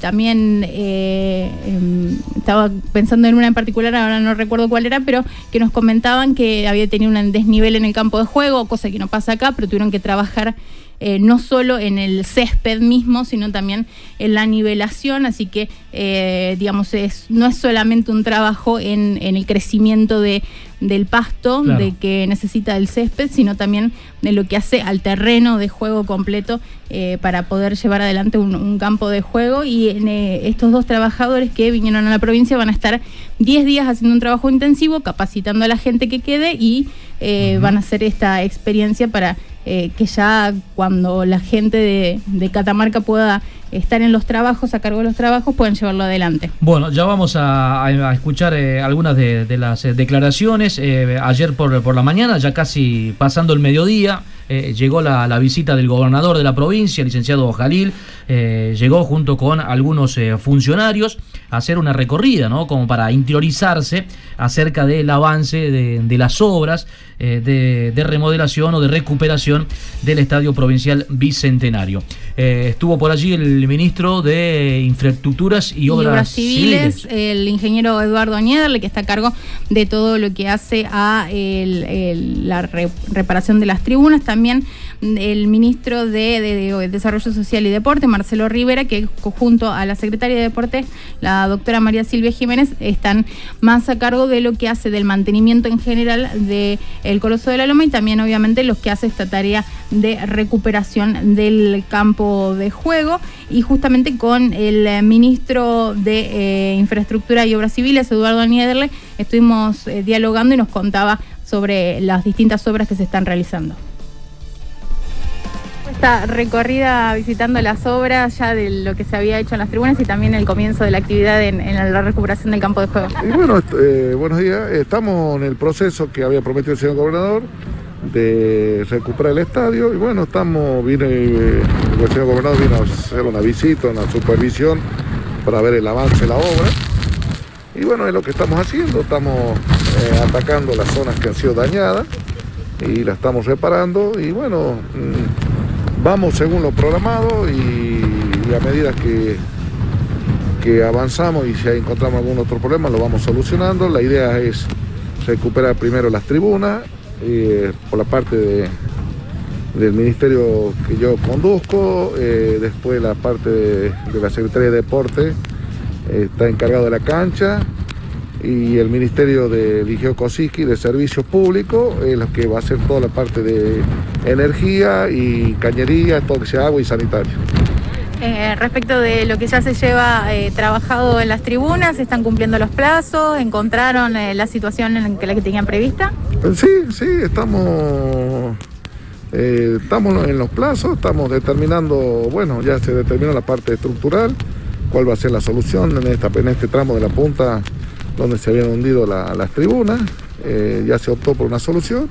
También em, estaba pensando en una en particular, ahora no recuerdo cuál era, pero que nos comentaban que había tenido un desnivel en el campo de juego, cosa que no pasa acá, pero tuvieron que trabajar eh, no solo en el césped mismo, sino también en la nivelación, así que, eh, digamos, es, no es solamente un trabajo en, el crecimiento de, del pasto, de que necesita el césped, sino también de lo que hace al terreno de juego completo eh, para poder llevar adelante un, campo de juego. Y estos dos trabajadores que vinieron a la provincia van a estar 10 días haciendo un trabajo intensivo, capacitando a la gente que quede y van a hacer esta experiencia para eh, que ya cuando la gente de, Catamarca pueda estar en los trabajos, a cargo de los trabajos, puedan llevarlo adelante. Bueno, ya vamos a, escuchar eh, algunas de, las eh, declaraciones. ayer por, por la mañana, ya casi pasando el mediodía, llegó la, visita del gobernador de la provincia, el licenciado Jalil, llegó junto con algunos funcionarios hacer una recorrida, ¿no? Como para interiorizarse acerca del avance de las obras de, remodelación o de recuperación del Estadio Provincial Bicentenario. Eh, estuvo por allí el ministro de Infraestructuras y Obras, civiles, el ingeniero Eduardo Niederle, que está a cargo de todo lo que hace a la reparación de las tribunas. También el ministro de, Desarrollo Social y Deporte, Marcelo Rivera, que junto a la secretaria de Deporte, la doctora María Silvia Jiménez, están más a cargo de lo que hace del mantenimiento en general del el Coloso de la Loma y también obviamente los que hace esta tarea de recuperación del campo de juego. Y justamente con el ministro de eh, Infraestructura y Obras Civiles, Eduardo Niederle, estuvimos eh, dialogando y nos contaba sobre las distintas obras que se están realizando esta recorrida visitando las obras ya de lo que se había hecho en las tribunas y también el comienzo de la actividad en, la recuperación del campo de juego. bueno, eh, buenos días. Estamos en el proceso que había prometido el señor gobernador de recuperar el estadio y bueno, estamos, vine, eh, el señor gobernador vino a hacer una visita, una supervisión para ver el avance de la obra. Y bueno, es lo que estamos haciendo, estamos eh, atacando las zonas que han sido dañadas y la estamos reparando y bueno, mm, vamos según lo programado y, a medida que, que avanzamos y si encontramos algún otro problema lo vamos solucionando. La idea es recuperar primero las tribunas eh, por la parte del ministerio que yo conduzco, eh, después la parte de, la Secretaría de Deporte eh, está encargado de la cancha y el Ministerio de Ligeo Kosiki de Servicios Públicos es lo que va a hacer toda la parte de energía y cañería, todo que sea agua y sanitario. Eh, respecto de lo que ya se lleva eh, trabajado en las tribunas, ¿están cumpliendo los plazos? ¿Encontraron eh, la situación en que la que tenían prevista? Sí, sí, estamos, eh, estamos en los plazos, estamos determinando, bueno, ya se determinó la parte estructural, cuál va a ser la solución en, esta, en este tramo de la punta donde se habían hundido la- las tribunas, eh, ya se optó por una solución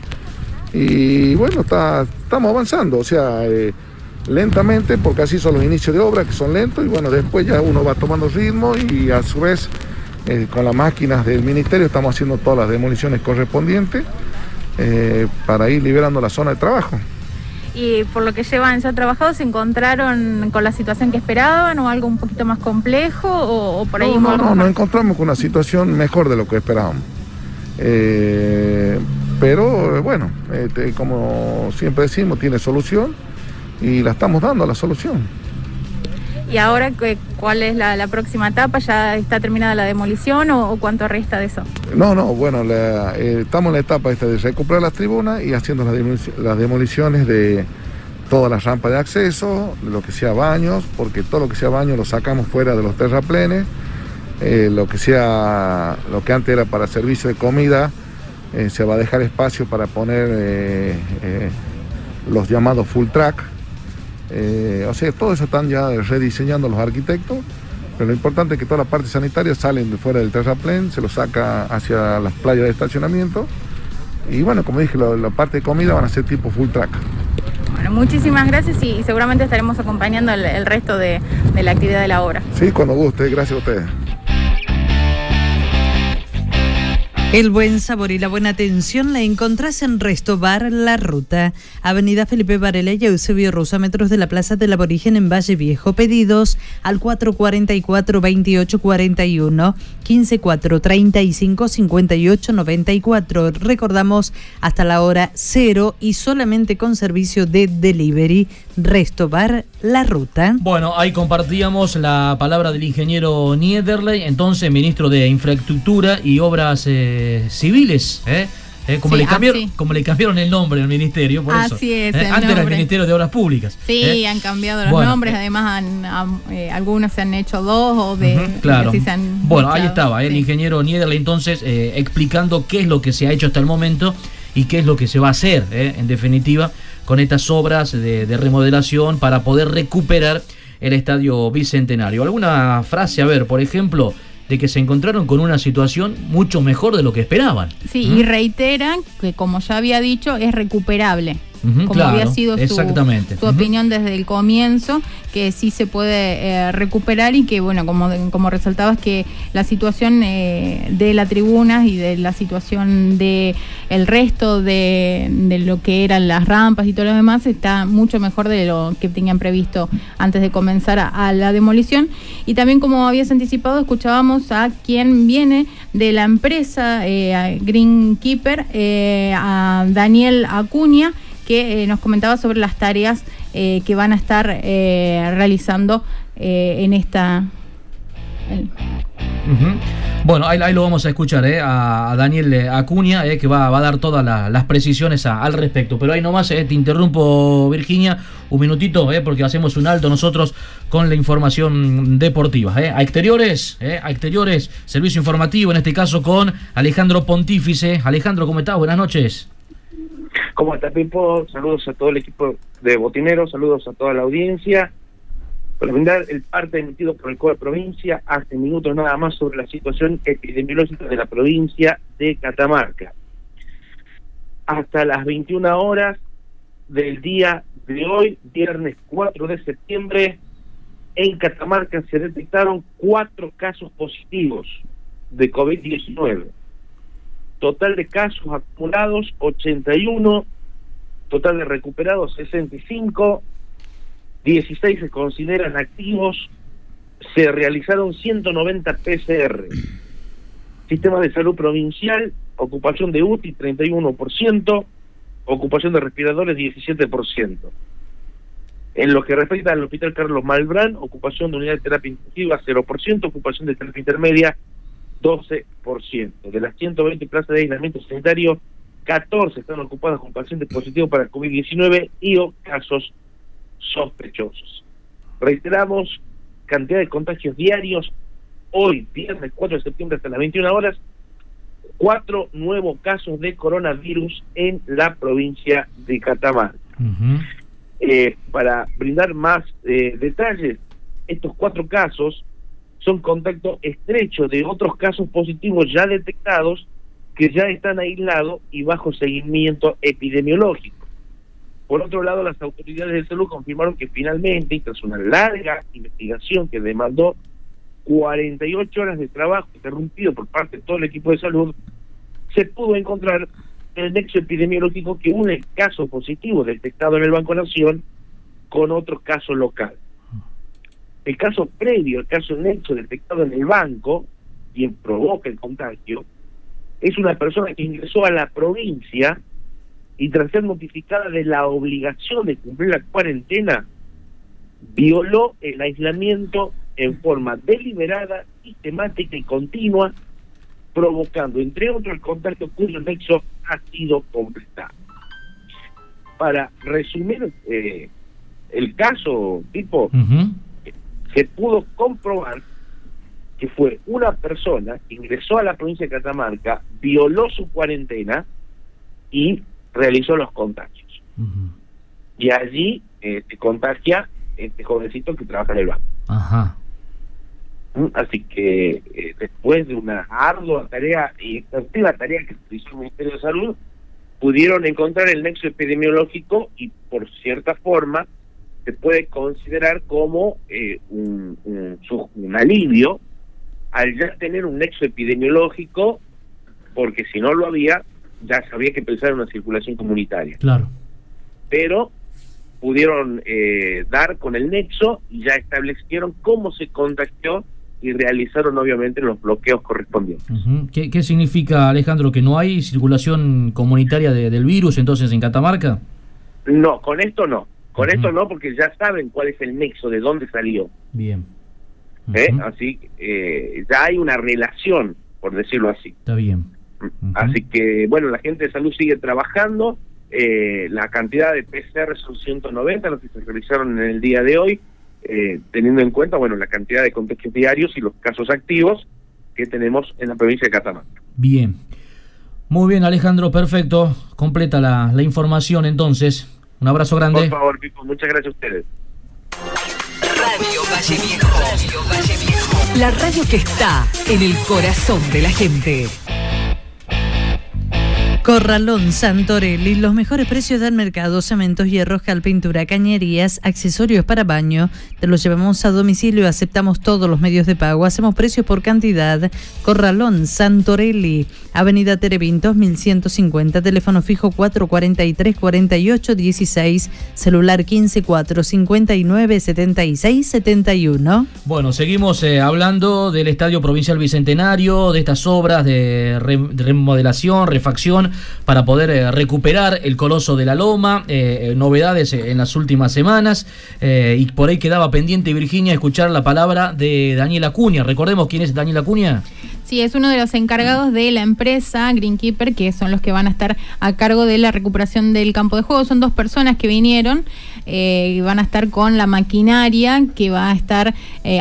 y bueno, está, estamos avanzando, o sea, eh, lentamente, porque así son los inicios de obra, que son lentos, y bueno, después ya uno va tomando ritmo y a su vez eh, con las máquinas del ministerio estamos haciendo todas las demoliciones correspondientes para ir liberando la zona de trabajo. Y por lo que llevan ya trabajado, ¿se encontraron con la situación que esperaban o algo un poquito más complejo o, o por ahí No, no, algo no, más? nos encontramos con una situación mejor de lo que esperábamos. Eh, pero eh, bueno, este, como siempre decimos, tiene solución y la estamos dando la solución. ¿Y ahora cuál es la, próxima etapa? ¿Ya está terminada la demolición o, cuánto resta de eso? No, no, bueno, eh, estamos en la etapa esta de recuperar las tribunas y haciendo las, demolici- las demoliciones de todas las rampas de acceso, lo que sea baños, porque todo lo que sea baños lo sacamos fuera de los terraplenes, eh, lo que sea, lo que antes era para servicio de comida, eh, se va a dejar espacio para poner los llamados full track. Eh, o sea, todo eso están ya rediseñando los arquitectos, pero lo importante es que toda la parte sanitaria salen de fuera del terraplén, se lo saca hacia las playas de estacionamiento. Y bueno, como dije, la parte de comida van a ser tipo full track. Bueno, muchísimas gracias y, y seguramente estaremos acompañando el, el resto de, de la actividad de la obra. Sí, cuando guste, gracias a ustedes. El buen sabor y la buena atención la encontrás en Resto Bar La Ruta, Avenida Felipe Varela y Eusebio Rosa, metros de la Plaza del Aborigen en Valle Viejo. Pedidos al 444-2841, 154-35-58-94. Recordamos hasta la hora cero y solamente con servicio de delivery. Resto Bar La Ruta. Bueno, ahí compartíamos la palabra del ingeniero Niederley, entonces ministro de Infraestructura y Obras eh, Civiles. ¿eh? Eh, como, Sí, le cambiaron, así. como le cambiaron el nombre al ministerio, por eso. Es, Eh, el Antes era el nombre. Ministerio de Obras Públicas. Sí, ¿eh? han cambiado los Bueno, nombres, además han- han, eh, algunos se han hecho dos o de... Claro. así se han Bueno, ahí estaba, ¿eh? el ingeniero Niederley entonces eh, explicando qué es lo que se ha hecho hasta el momento y qué es lo que se va a hacer, ¿eh? en definitiva, con estas obras de, de remodelación para poder recuperar el estadio bicentenario. ¿Alguna frase, a ver, por ejemplo, de que se encontraron con una situación mucho mejor de lo que esperaban? Sí, ¿Mm? y reiteran que como ya había dicho, es recuperable. Como claro, había sido su, exactamente. su opinión desde el comienzo, que sí se puede eh, recuperar y que, bueno, como, como resaltabas, que la situación eh, de la tribuna y de la situación de el resto de, de lo que eran las rampas y todo lo demás está mucho mejor de lo que tenían previsto antes de comenzar a, a la demolición. Y también, como habías anticipado, escuchábamos a quien viene de la empresa eh, Greenkeeper, eh, a Daniel Acuña, que eh, nos comentaba sobre las tareas eh, que van a estar eh, realizando en esta... Bueno, ahí, ahí lo vamos a escuchar a, Daniel Acuña, que va, va a dar todas la- las precisiones al respecto. Pero ahí nomás te interrumpo, Virginia, un minutito, porque hacemos un alto nosotros con la información deportiva. A exteriores, a exteriores, servicio informativo, en este caso con Alejandro Pontífice. Alejandro, ¿cómo estás? Buenas noches. ¿Cómo está Pipo? Saludos a todo el equipo de Botineros, saludos a toda la audiencia. Para brindar el parte emitido por el COE Provincia hace minutos nada más sobre la situación epidemiológica de la provincia de Catamarca. Hasta las 21 horas del día de hoy, viernes 4 de septiembre, en Catamarca se detectaron cuatro casos positivos de COVID-19. Total de casos acumulados 81, total de recuperados 65, 16 se consideran activos, se realizaron 190 PCR. Sistema de salud provincial, ocupación de UTI 31%, ocupación de respiradores 17%. En lo que respecta al Hospital Carlos Malbrán, ocupación de unidad de terapia intensiva 0%, ocupación de terapia intermedia 12%. De las 120 plazas de aislamiento sanitario, 14 están ocupadas con pacientes positivos para COVID-19 y o casos sospechosos. Reiteramos, cantidad de contagios diarios, hoy, viernes 4 de septiembre hasta las 21 horas, cuatro nuevos casos de coronavirus en la provincia de Catamarca. Eh, para brindar más eh, detalles, estos cuatro casos son contacto estrecho de otros casos positivos ya detectados que ya están aislados y bajo seguimiento epidemiológico. Por otro lado, las autoridades de salud confirmaron que finalmente, y tras una larga investigación que demandó 48 horas de trabajo interrumpido por parte de todo el equipo de salud, se pudo encontrar el nexo epidemiológico que une el caso positivo detectado en el Banco Nación con otro caso local. El caso previo, el caso nexo detectado en el banco, quien provoca el contagio, es una persona que ingresó a la provincia y tras ser notificada de la obligación de cumplir la cuarentena, violó el aislamiento en forma deliberada, sistemática y continua, provocando, entre otros, el contacto cuyo nexo ha sido completado. Para resumir eh, el caso, tipo, se pudo comprobar que fue una persona que ingresó a la provincia de Catamarca, violó su cuarentena y realizó los contagios. Y allí eh, se contagia este jovencito que trabaja en el banco. Ajá. ¿Mm? Así que eh, después de una ardua tarea y exhaustiva tarea que hizo el Ministerio de Salud, pudieron encontrar el nexo epidemiológico y por cierta forma se puede considerar como eh, un, un, alivio al ya tener un nexo epidemiológico, porque si no lo había, ya sabía que pensar en una circulación comunitaria. Claro. Pero pudieron eh, dar con el nexo y ya establecieron cómo se contagió y realizaron obviamente los bloqueos correspondientes. ¿Qué, significa, Alejandro, que no hay circulación comunitaria del virus entonces en Catamarca? No, con esto no. Con esto no, porque ya saben cuál es el nexo, de dónde salió. Bien. ¿Eh? Así eh, ya hay una relación, por decirlo así. Está bien. Así que, bueno, la gente de salud sigue trabajando. Eh, la cantidad de PCR son 190, los que se realizaron en el día de hoy. Eh, teniendo en cuenta bueno la cantidad de contagios diarios y los casos activos que tenemos en la provincia de Catamarca. Bien. Muy bien, Alejandro, perfecto. Completa la, la información entonces. Un abrazo grande. Por favor, Pipo, muchas gracias a ustedes. Radio Valle Viejo. Radio Valle Viejo. La radio que está en el corazón de la gente. Corralón Santorelli, los mejores precios del mercado, cementos, hierros, cal, pintura, cañerías, accesorios para baño. Te los llevamos a domicilio, aceptamos todos los medios de pago, hacemos precios por cantidad. Corralón Santorelli, Avenida Terevintos 1150, teléfono fijo 443 48 16, celular 154 59 76 71. Bueno, seguimos eh, hablando del Estadio Provincial Bicentenario, de estas obras de remodelación, refacción para poder eh, recuperar el Coloso de la Loma, eh, novedades en las últimas semanas, eh, y por ahí quedaba pendiente Virginia escuchar la palabra de Daniel Acuña. Recordemos quién es Daniel Acuña. Sí, es uno de los encargados de la empresa Greenkeeper, que son los que van a estar a cargo de la recuperación del campo de juego. Son dos personas que vinieron y van a estar con la maquinaria que va a estar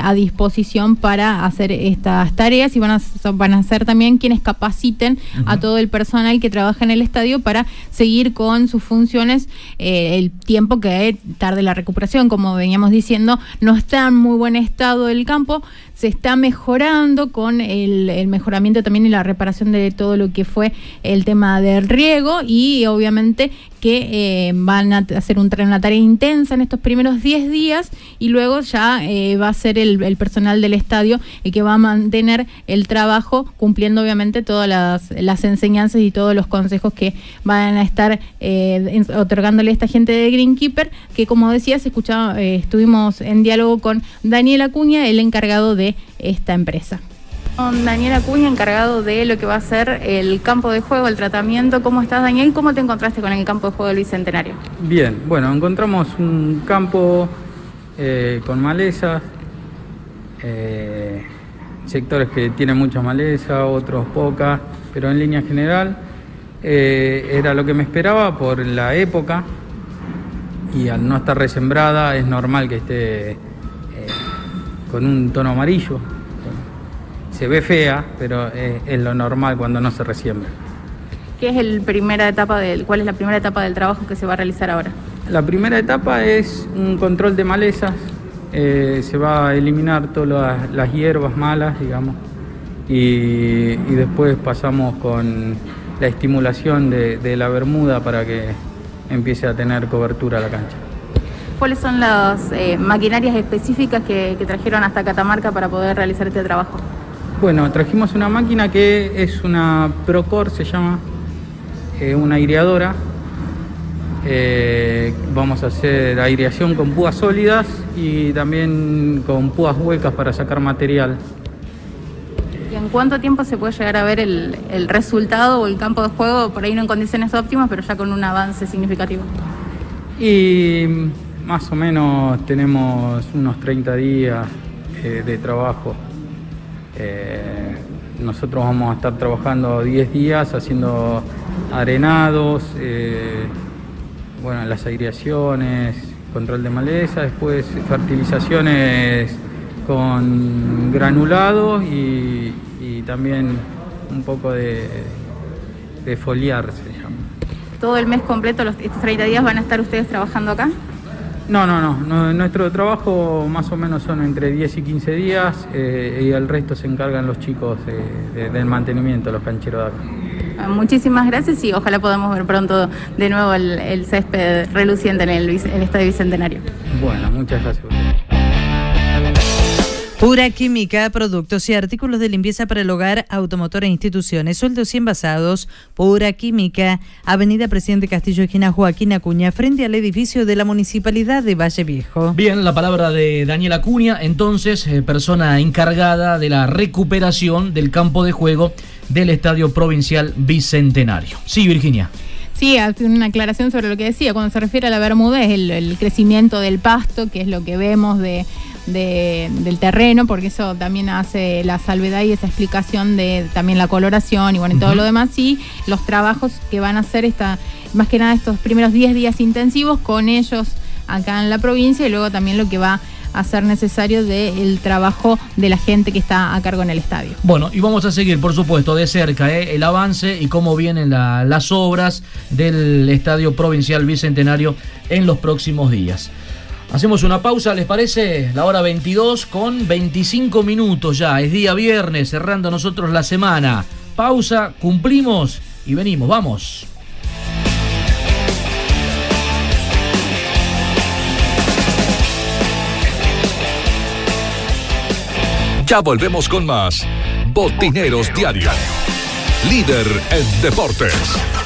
a disposición para hacer estas tareas y van a, van a ser también quienes capaciten a todo el personal que trabaja en el estadio para seguir con sus funciones eh, el tiempo que tarde la recuperación. Como veníamos diciendo, no está en muy buen estado el campo, se está mejorando con el, mejoramiento también y la reparación de todo lo que fue el tema del riego y obviamente que eh, van a hacer un, una tarea intensa en estos primeros 10 días y luego ya eh, va a ser el, personal del estadio el que va a mantener el trabajo cumpliendo obviamente todas las, las enseñanzas y todos los consejos que van a estar eh, otorgándole a esta gente de Greenkeeper que como decía se escuchaba, estuvimos en diálogo con Daniel Acuña, el encargado de esta empresa. Daniel Acuña, encargado de lo que va a ser el campo de juego, el tratamiento. ¿Cómo estás, Daniel? ¿Cómo te encontraste con el campo de juego del Bicentenario? Bien, bueno, encontramos un campo eh, con malezas, eh, sectores que tienen mucha maleza, otros pocas, pero en línea general eh, era lo que me esperaba por la época y al no estar resembrada es normal que esté con un tono amarillo. Se ve fea, pero es, es lo normal cuando no se resiembra. ¿Qué es el primera etapa del, cuál es la primera etapa del trabajo que se va a realizar ahora? La primera etapa es un control de malezas. eh, se va a eliminar todas las, las hierbas malas, digamos, y, y después pasamos con la estimulación de, de la bermuda para que empiece a tener cobertura la cancha. ¿Cuáles son las eh, maquinarias específicas que, que trajeron hasta Catamarca para poder realizar este trabajo? Bueno, trajimos una máquina que es una Procore, se llama, eh, una aireadora. Eh, vamos a hacer aireación con púas sólidas y también con púas huecas para sacar material. ¿Y en cuánto tiempo se puede llegar a ver el, el resultado o el campo de juego, por ahí no en condiciones óptimas, pero ya con un avance significativo? Y más o menos tenemos unos 30 días eh, de trabajo. Eh, nosotros vamos a estar trabajando 10 días haciendo arenados, eh, bueno, las aireaciones, control de maleza, después fertilizaciones con granulados y, también un poco de, de foliar se llama. ¿Todo el mes completo, los, estos 30 días, van a estar ustedes trabajando acá? No, no, no, Nuestro trabajo más o menos son entre 10 y 15 días eh, y el resto se encargan los chicos de- del mantenimiento, los cancheros de acá. Ah, Muchísimas gracias y ojalá podamos ver pronto de nuevo el, el césped reluciente en el, el Estadio Bicentenario. Bueno, muchas gracias. Pura Química, productos y artículos de limpieza para el hogar, automotor e instituciones, sueldos y envasados. Pura Química, Avenida Presidente Castillo Esquina Joaquín Acuña, frente al edificio de la Municipalidad de Valle Viejo. Bien, la palabra de Daniela Acuña, entonces, eh, persona encargada de la recuperación del campo de juego del Estadio Provincial Bicentenario. Sí, Virginia. Sí, hace una aclaración sobre lo que decía. Cuando se refiere a la bermudez, el, el crecimiento del pasto, que es lo que vemos de, de- del terreno, porque eso también hace la salvedad y esa explicación de también la coloración y bueno, y todo lo demás. Y los trabajos que van a hacer esta, más que nada estos primeros 10 días intensivos con ellos acá en la provincia y luego también lo que va a ser necesario del trabajo de la gente que está a cargo en el estadio. Bueno, y vamos a seguir, por supuesto, de cerca eh, el avance y cómo vienen la- las obras del Estadio Provincial Bicentenario en los próximos días. Hacemos una pausa, ¿les parece? La hora 22 con 25 minutos ya. Es día viernes, cerrando nosotros la semana. Pausa, cumplimos y venimos, vamos. Ya volvemos con más Botineros Diario. Líder en deportes.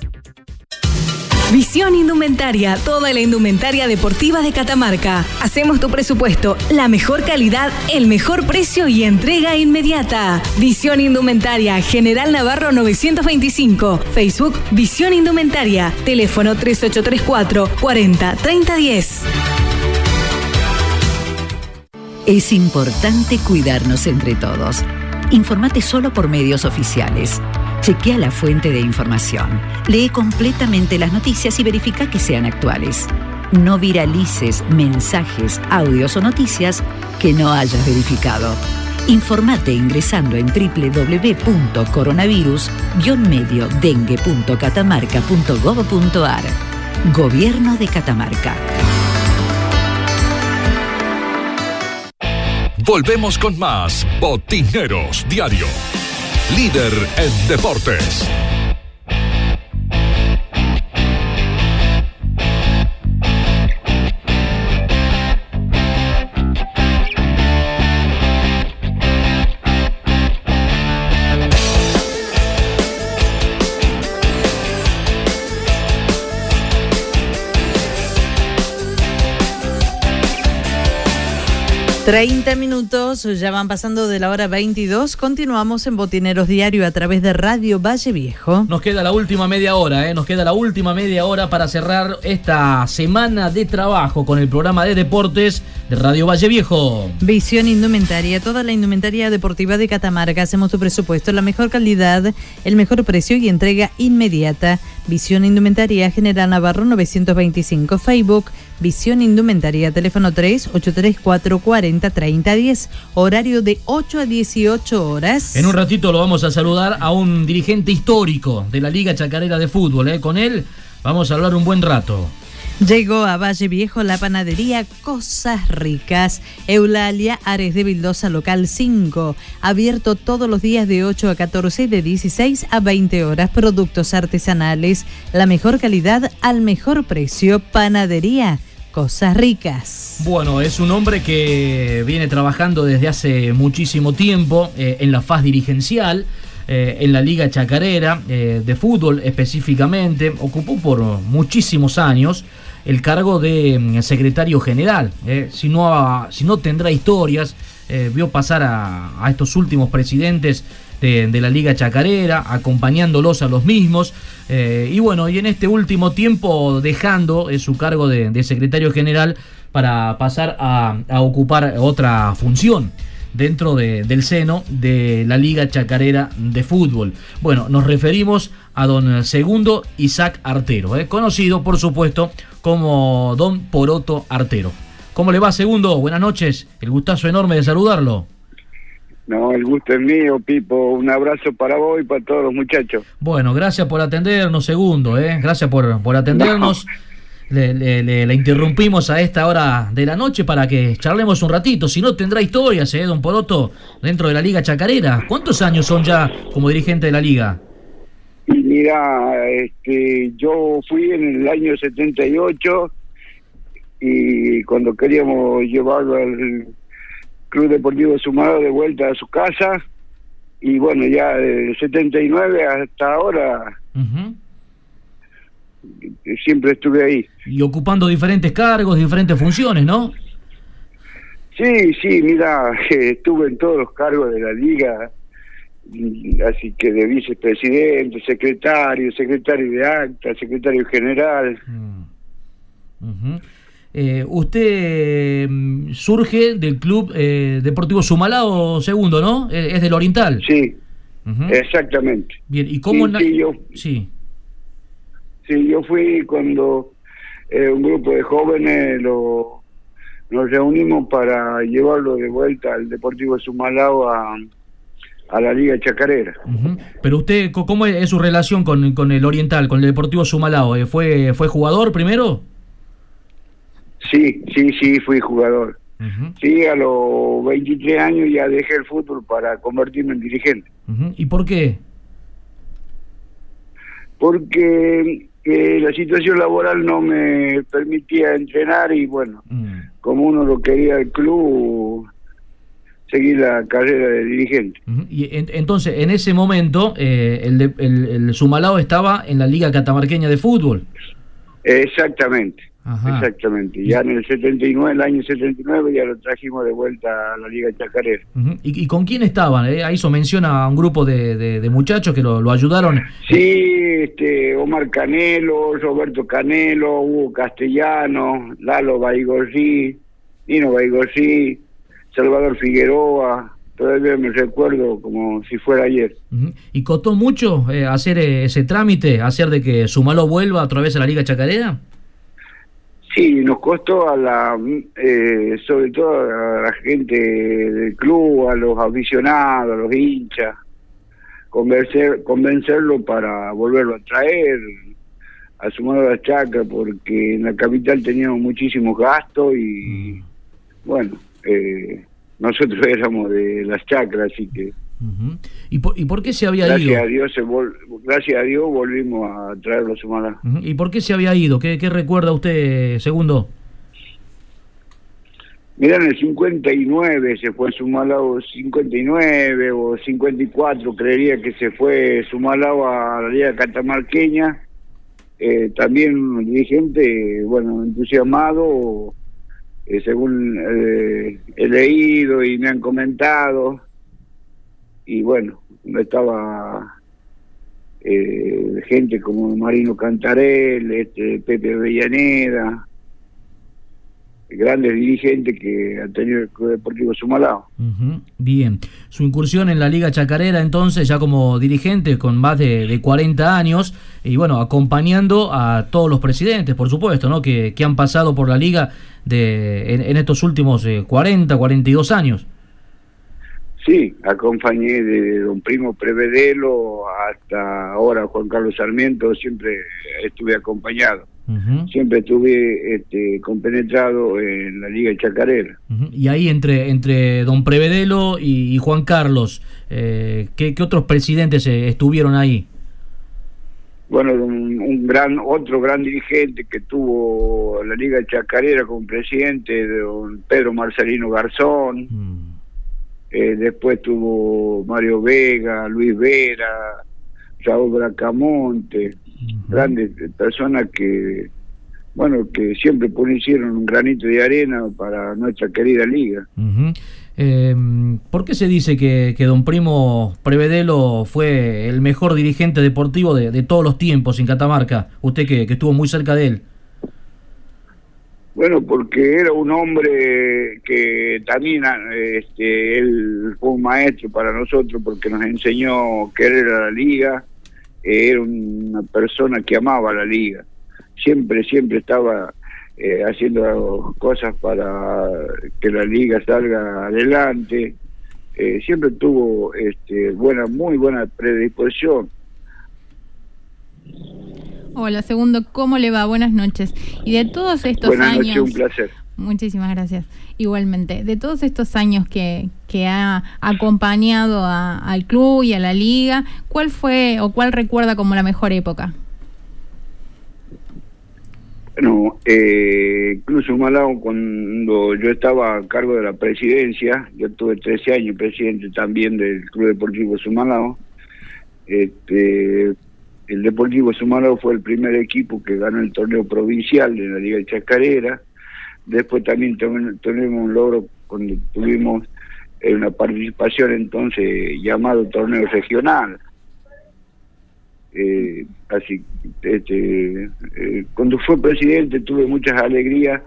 Visión Indumentaria, toda la indumentaria deportiva de Catamarca. Hacemos tu presupuesto, la mejor calidad, el mejor precio y entrega inmediata. Visión Indumentaria, General Navarro 925. Facebook Visión Indumentaria. Teléfono 3834 40 3010. Es importante cuidarnos entre todos. Informate solo por medios oficiales. Chequea la fuente de información. Lee completamente las noticias y verifica que sean actuales. No viralices mensajes, audios o noticias que no hayas verificado. Informate ingresando en www.coronavirus-medio-dengue.catamarca.gov.ar. Gobierno de Catamarca. Volvemos con más Botineros Diario. Líder en deportes. Treinta minutos, ya van pasando de la hora 22. Continuamos en Botineros Diario a través de Radio Valle Viejo. Nos queda la última media hora, ¿eh? nos queda la última media hora para cerrar esta semana de trabajo con el programa de deportes de Radio Valle Viejo. Visión Indumentaria, toda la indumentaria deportiva de Catamarca. Hacemos tu presupuesto, la mejor calidad, el mejor precio y entrega inmediata. Visión Indumentaria General Navarro 925 Facebook. Visión Indumentaria, teléfono 3 834 40 30 10, horario de 8 a 18 horas. En un ratito lo vamos a saludar a un dirigente histórico de la Liga Chacarera de Fútbol. ¿eh? Con él vamos a hablar un buen rato. Llegó a Valle Viejo la panadería Cosas Ricas. Eulalia Ares de Vildosa, local 5. Abierto todos los días de 8 a 14 y de 16 a 20 horas. Productos artesanales, la mejor calidad al mejor precio. Panadería Cosas Ricas. Bueno, es un hombre que viene trabajando desde hace muchísimo tiempo eh, en la faz dirigencial. eh, en la Liga Chacarera eh, de fútbol específicamente, ocupó por muchísimos años el cargo de mm, secretario general. eh. Si, no, ha- si no tendrá historias, eh, vio pasar a, estos últimos presidentes de, la Liga Chacarera, acompañándolos a los mismos. eh, y bueno, y en este último tiempo dejando su cargo de, secretario general para pasar a ocupar otra función dentro de- del seno de la Liga Chacarera de Fútbol. Bueno, nos referimos a don Segundo Isaac Artero, eh, conocido por supuesto como don Poroto Artero. ¿Cómo le va, Segundo? Buenas noches, el gustazo enorme de saludarlo. No, el gusto es mío, Pipo. Un abrazo para vos y para todos los muchachos. Bueno, gracias por atendernos, segundo, ¿eh? Gracias por, por atendernos. Le, le- le- le interrumpimos a esta hora de la noche para que charlemos un ratito. Si no, tendrá historias, ¿eh, don Poroto, dentro de la Liga Chacarera. ¿Cuántos años son ya como dirigente de la Liga? Y mira, este, yo fui en el año 78 y cuando queríamos llevarlo al Club Deportivo Sumado de vuelta a su casa y bueno, ya del 79 hasta ahora siempre estuve ahí. Y ocupando diferentes cargos, diferentes funciones, ¿no? Sí, sí, mira, estuve en todos los cargos de la liga, y así que de vicepresidente, secretario, secretario de acta, secretario general. Ujú. Eh, usted mm, surge del Club eh, Deportivo Sumalao segundo, ¿no? Eh, Es del Oriental. Sí, exactamente. Bien, ¿y cómo Sí, na- sí, yo, Sí. Sí, yo fui cuando eh, un grupo de jóvenes lo, nos reunimos para llevarlo de vuelta al Deportivo Sumalao a, a la Liga Chacarera. Pero usted, ¿cómo es su relación con, con el Oriental, con el Deportivo Sumalao? Eh, ¿Fue, ¿Fue jugador primero? Sí, sí, sí, fui jugador. Sí, a los 23 años ya dejé el fútbol para convertirme en dirigente. ¿Y por qué? Porque eh, la situación laboral no me permitía entrenar y bueno, como uno lo quería el club, seguí la carrera de dirigente. Y en- entonces, en ese momento, eh, el, el, el Sumalao estaba en la Liga Catamarqueña de Fútbol. Exactamente, Ajá. exactamente. Ya en el 79, el año 79 ya lo trajimos de vuelta a la Liga Chacarera. ¿Y, y con quién estaban? eh? Ahí hizo mención a un grupo de, de- de muchachos que lo, lo ayudaron. Sí, este, Omar Canelo, Roberto Canelo, Hugo Castellano, Lalo Baigorri, Nino Baigorri, Salvador Figueroa, todavía me recuerdo como si fuera ayer. ¿Y costó mucho eh, hacer eh, ese trámite, hacer de que Sumaló vuelva otra vez a la Liga Chacarera? Sí, nos costó a la, eh, sobre todo a la gente del club, a los aficionados, a los hinchas, convencer, convencerlo para volverlo a traer a su modo de chacra, porque en la capital teníamos muchísimos gastos y bueno, eh, nosotros éramos de las chacras, así que ¿Y, por, y por qué se había gracias ido? a Dios se vol- gracias a Dios volvimos a traerlo a Sumalá. Ujú. ¿Y por qué se había ido? ¿Qué, qué recuerda usted, segundo? Mira, en el 59 se fue Sumalao, 59 o 54 creería que se fue Sumalao a la Liga Catamarqueña. Eh, también un dirigente, bueno, entusiasmado, eh, según eh, he leído y me han comentado. Y bueno, estaba eh, gente como Marino Cantarel, este, Pepe Avellaneda, grandes dirigentes que han tenido el Club Deportivo Sumalao. Bien. Su incursión en la Liga Chacarera, entonces, ya como dirigente con más de, de 40 años, y bueno, acompañando a todos los presidentes, por supuesto, ¿no? Que, que han pasado por la Liga de, en, en estos últimos eh, 40, 42 años. Sí, acompañé de don Primo Prevedelo hasta ahora Juan Carlos Sarmiento, siempre estuve acompañado. Siempre estuve este, compenetrado en la Liga Chacarera. Y ahí entre, entre don Prevedelo y, y Juan Carlos, eh, ¿qué, qué otros presidentes eh, estuvieron ahí? Bueno, un, un gran, otro gran dirigente que tuvo la Liga Chacarera como presidente, don Pedro Marcelino Garzón. Eh, después tuvo Mario Vega, Luis Vera, Raúl Bracamonte, grandes personas que, bueno, que siempre pusieron un granito de arena para nuestra querida liga. Eh, ¿Por qué se dice que, que don Primo Prevedelo fue el mejor dirigente deportivo de, de todos los tiempos en Catamarca? Usted que, que estuvo muy cerca de él. Bueno, porque era un hombre que también eh, este, él fue un maestro para nosotros porque nos enseñó querer a la liga, eh, era una persona que amaba la liga, siempre, siempre estaba eh, haciendo cosas para que la liga salga adelante, eh, siempre tuvo este, buena, muy buena predisposición. Hola, segundo, ¿cómo le va? Buenas noches. Y de todos estos Buenas años... noches, un placer. Muchísimas gracias. Igualmente, de todos estos años que, que ha acompañado a- al club y a la liga, ¿cuál fue o cuál recuerda como la mejor época? Bueno, eh, incluso Malao, cuando yo estaba a cargo de la presidencia, yo tuve 13 años presidente también del Club Deportivo Sumalao. Este, el Deportivo Sumalao fue el primer equipo que ganó el torneo provincial de la Liga de Chacarera. Después también tuvimos un logro cuando tuvimos eh, una participación entonces llamado torneo regional. Eh, así, este, eh, cuando fue presidente tuve muchas alegrías,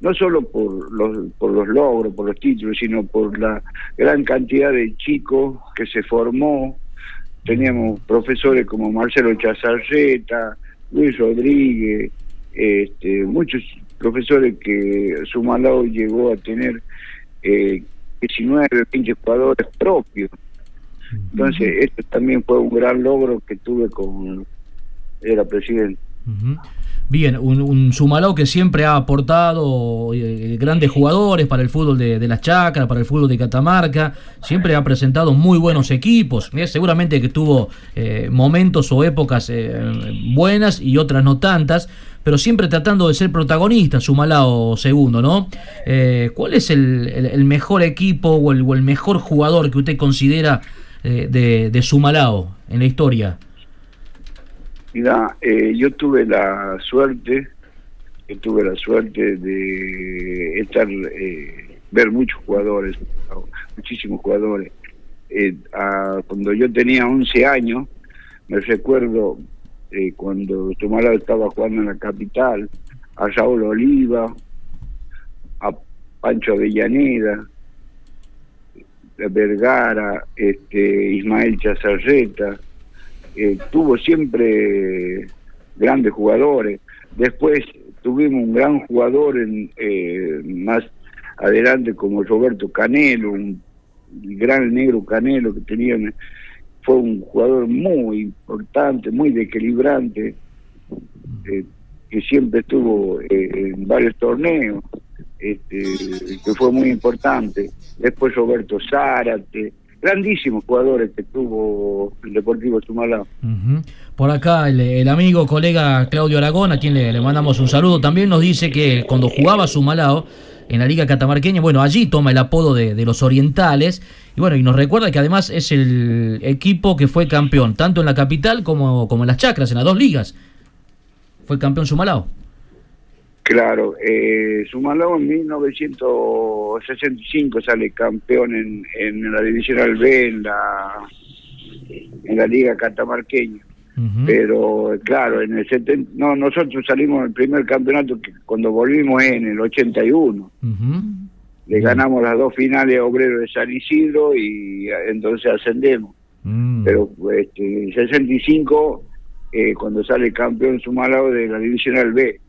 no solo por los, por los logros, por los títulos, sino por la gran cantidad de chicos que se formó. Teníamos profesores como Marcelo Chazarreta, Luis Rodríguez, este, muchos profesores que Sumalao llegó a tener eh, 19, 20 jugadores propios. Entonces, esto también fue un gran logro que tuve con era presidente. Bien, un, Sumalao que siempre ha aportado eh, grandes jugadores para el fútbol de, las Chacras, para el fútbol de Catamarca, siempre ha presentado muy buenos equipos, eh, seguramente que tuvo eh, momentos o épocas eh, buenas y otras no tantas, pero siempre tratando de ser protagonista, Sumalao segundo, ¿no? ¿Cuál es el, mejor equipo o el, mejor jugador que usted considera de, de Sumalao en la historia? Mira, eh, yo tuve la suerte, yo tuve la suerte de estar, eh, ver muchos jugadores, muchísimos jugadores. Eh, cuando yo tenía 11 años, me recuerdo eh, cuando Tumalao estaba jugando en la capital, a Raúl Oliva, a Pancho Avellaneda, Vergara, este, Ismael Chazarreta, eh, tuvo siempre grandes jugadores. Después tuvimos un gran jugador eh, más adelante como Roberto Canelo, un gran negro Canelo que tenían, fue un jugador muy importante, muy desequilibrante, eh, que siempre estuvo eh, en varios torneos, este, que fue muy importante. Después Roberto Zárate, grandísimos jugadores que tuvo el Deportivo Sumalao. Ujú. Por acá el, amigo, colega Claudio Aragón, a quien le, le mandamos un saludo, también nos dice que cuando jugaba Sumalao en la Liga Catamarqueña, bueno, allí toma el apodo de, de los orientales, y bueno, y nos recuerda que además es el equipo que fue campeón, tanto en la capital como, como en las chacras, en las dos ligas. Fue campeón Sumalao. Claro, eh, en 1965 sale campeón en, en la Divisional B, en la, en la Liga Catamarqueña. Pero claro, en el 70, no, nosotros salimos el primer campeonato que cuando volvimos en el 81. Le ganamos las dos finales a Obrero de San Isidro y entonces ascendemos. Pero este, en el 65, eh, cuando sale campeón Sumalao de la Divisional B.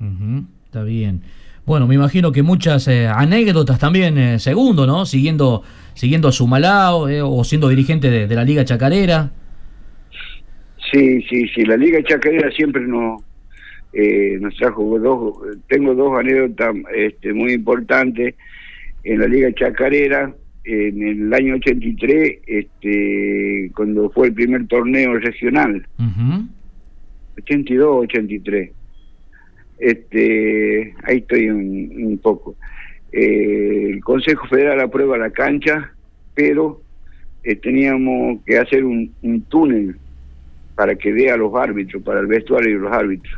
Ujú, Está bien. Bueno, me imagino que muchas eh, anécdotas también, eh, segundo, ¿no? Siguiendo, siguiendo a Sumalao eh, o siendo dirigente de, de la Liga Chacarera. Sí, sí, sí, la Liga Chacarera siempre nos, eh, nos trajo dos, tengo dos anécdotas este, muy importantes. En la Liga Chacarera, en el año 83, este, cuando fue el primer torneo regional, 82, 83. Este, ahí estoy un, un poco. Eh, el Consejo Federal aprueba la cancha, pero eh, teníamos que hacer un, un túnel para que dé a los árbitros, para el vestuario de los árbitros.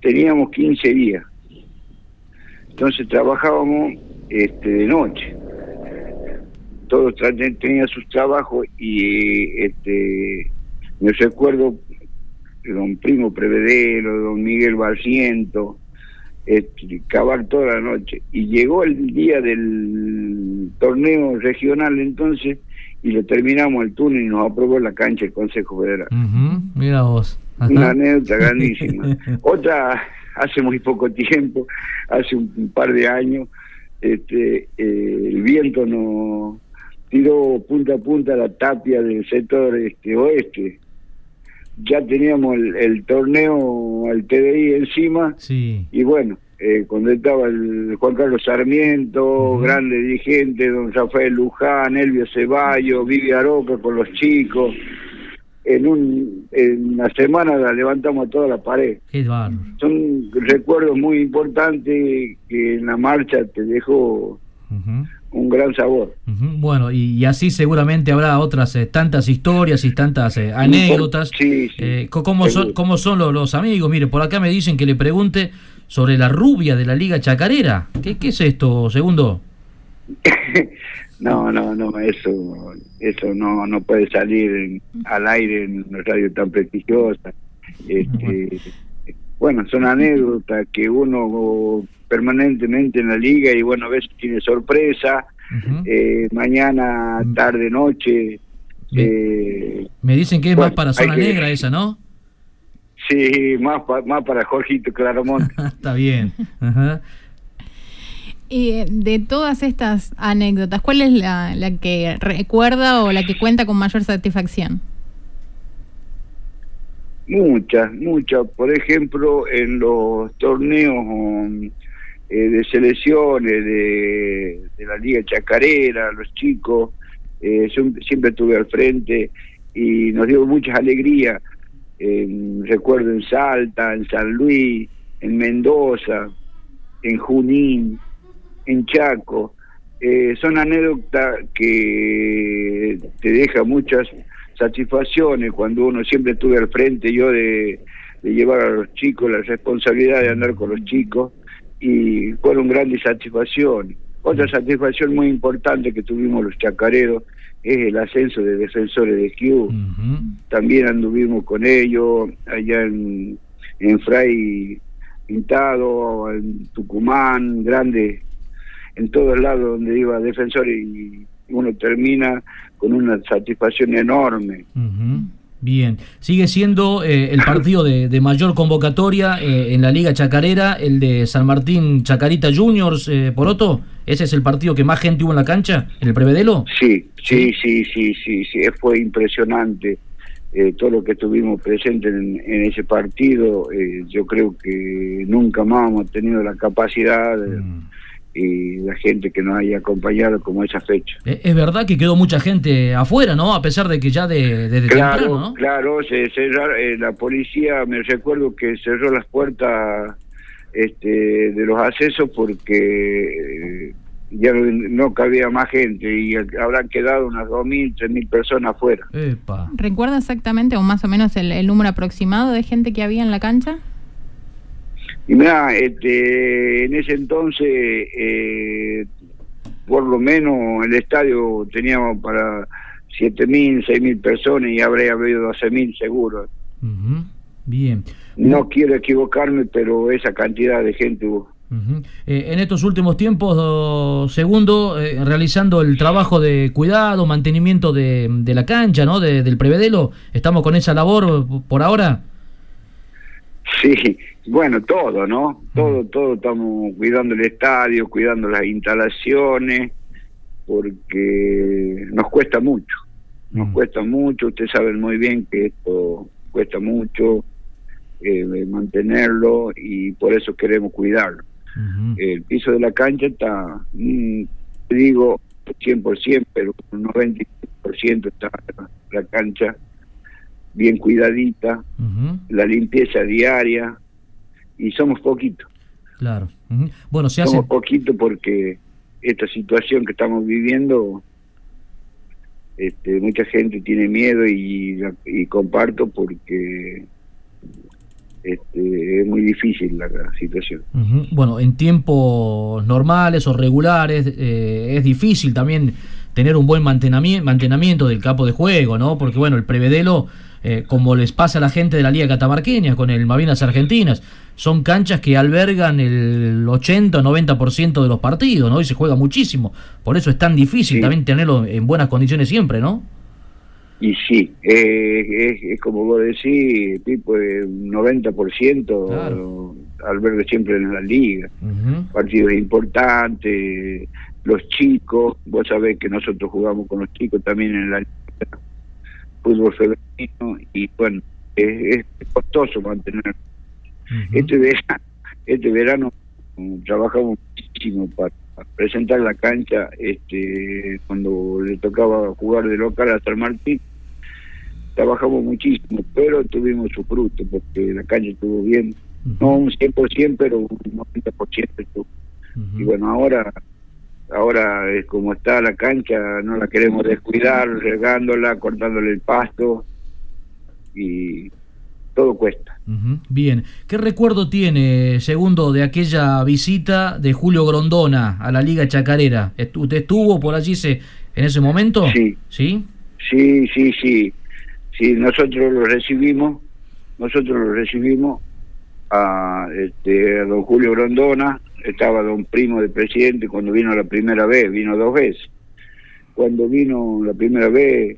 Teníamos 15 días. Entonces trabajábamos este, de noche. Todos tenían sus trabajos y este, me recuerdo de don Primo Prevedero, don Miguel Barciento, este, cavar toda la noche. Y llegó el día del torneo regional entonces y lo terminamos el túnel y nos aprobó la cancha el Consejo Federal. Mira vos. Una anécdota grandísima. Otra, hace muy poco tiempo, hace un, un par de años, este, eh, el viento no, tiró punta a punta la tapia del sector este oeste. Ya teníamos el, el torneo, el TDI encima, Sí. y bueno, eh, cuando estaba el Juan Carlos Sarmiento, grande dirigente, don Rafael Luján, Elvio Ceballos, Vivi Aroca con los chicos, en, un, en una semana la levantamos a toda la pared. Qué. Son recuerdos muy importantes que en la marcha te dejó un gran sabor. Bueno, y, y así seguramente habrá otras eh, tantas historias y tantas eh, anécdotas. Eh, co- ¿cómo, son. ¿Cómo son los, los amigos? Mire, por acá me dicen que le pregunte sobre la rubia de la Liga Chacarera. ¿Qué, qué es esto, segundo? No, no, no, eso, eso no, no puede salir en- al aire en una radio tan prestigiosa. Este, bueno, son anécdotas que uno permanentemente en la liga y bueno, a veces tiene sorpresa, eh, mañana, tarde, noche. eh, Me dicen que es más para zona que- negra esa, ¿no? sí, más, pa- más para Jorgito Claramonte. Está bien. Ajá. Y eh, de todas estas anécdotas, ¿cuál es la, la que recuerda o la que cuenta con mayor satisfacción? Muchas, muchas. Por ejemplo, en los torneos um, eh, de selecciones de, la Liga Chacarera, los chicos, eh, siempre, estuve al frente y nos dio muchas alegrías. En- recuerdo en Salta, en San Luis, en Mendoza, en Junín, en Chaco. Eh, son anécdotas que te dejan muchas satisfacciones cuando uno siempre estuve al frente yo de, de llevar a los chicos la responsabilidad de andar con los chicos y fueron grandes satisfacciones. Otra satisfacción muy importante que tuvimos los chacareros es el ascenso de defensores de Q. También anduvimos con ellos allá en, en Fray Pintado, en Tucumán, grande, en todos lados donde iba defensores y uno termina con una satisfacción enorme. Bien, sigue siendo eh, el partido de, de mayor convocatoria eh, en la Liga Chacarera, el de San Martín Chacarita Juniors, eh, Poroto. ¿Ese es el partido que más gente hubo en la cancha, en el Prevedelo? Sí, sí, sí, sí, sí, sí, fue impresionante eh, todo lo que estuvimos presentes en, en ese partido. eh, yo creo que nunca más hemos tenido la capacidad de- y la gente que nos haya acompañado como esa fecha. Eh, Es verdad que quedó mucha gente afuera, ¿no? A pesar de que ya de- desde Claro, temprano, ¿no? claro, se cerrar- eh, la policía, me recuerdo que cerró las puertas este, de los accesos porque eh, ya no, no cabía más gente y habrán quedado unas 2.000, 3.000 personas afuera. Epa. ¿Recuerda exactamente o más o menos el, el número aproximado de gente que había en la cancha? Y mira, este, en ese entonces, eh, por lo menos el estadio teníamos para 7.000, 6.000 personas y habría habido 12.000 seguro. Ujú. Bien. No quiero equivocarme, pero esa cantidad de gente hubo. Eh, en estos últimos tiempos, do- segundo, eh, realizando el trabajo de cuidado, mantenimiento de, de la cancha, ¿no? De- del Prevedelo, ¿estamos con esa labor por ahora? Sí, bueno, todo, ¿no? Todo, todo estamos cuidando el estadio, cuidando las instalaciones, porque nos cuesta mucho, nos cuesta mucho, ustedes saben muy bien que esto cuesta mucho eh, mantenerlo y por eso queremos cuidarlo. El piso de la cancha está, mm, digo 100%, pero un 90% está la cancha bien cuidadita, la limpieza diaria y somos poquitos. Claro. Bueno, se hace... Somos poquito porque esta situación que estamos viviendo, este, mucha gente tiene miedo y, y comparto porque este, es muy difícil la, la situación. Bueno, en tiempos normales o regulares eh, es difícil también tener un buen mantenami- mantenimiento del campo de juego, ¿no? Porque bueno, el Prevedelo, eh, como les pasa a la gente de la Liga Catamarqueña con el Malvinas Argentinas, son canchas que albergan el 80 o 90% de los partidos, ¿no? Y se juega muchísimo. Por eso es tan difícil también tenerlo en buenas condiciones siempre, ¿no? Y sí, eh, es, es como vos decís, tipo de un 90% albergue siempre en la liga. Partidos importantes, los chicos, vos sabés que nosotros jugamos con los chicos también en la fútbol femenino y bueno, es, es costoso mantener. Este verano, este verano mm, trabajamos muchísimo para presentar la cancha este cuando le tocaba jugar de local a San Martín. Trabajamos muchísimo pero tuvimos su fruto porque la cancha estuvo bien. No un 100% pero un 90% estuvo. Y bueno ahora ahora es como está la cancha no la queremos descuidar regándola cortándole el pasto y todo cuesta Bien, ¿qué recuerdo tiene, segundo, de aquella visita de Julio Grondona a la Liga Chacarera? ¿Usted estuvo por allí se, en ese momento? Sí. ¿Sí? Sí, sí, sí. Sí, nosotros lo recibimos, nosotros lo recibimos a, este, a don Julio Grondona, estaba don Primo de presidente cuando vino la primera vez, vino dos veces. Cuando vino la primera vez,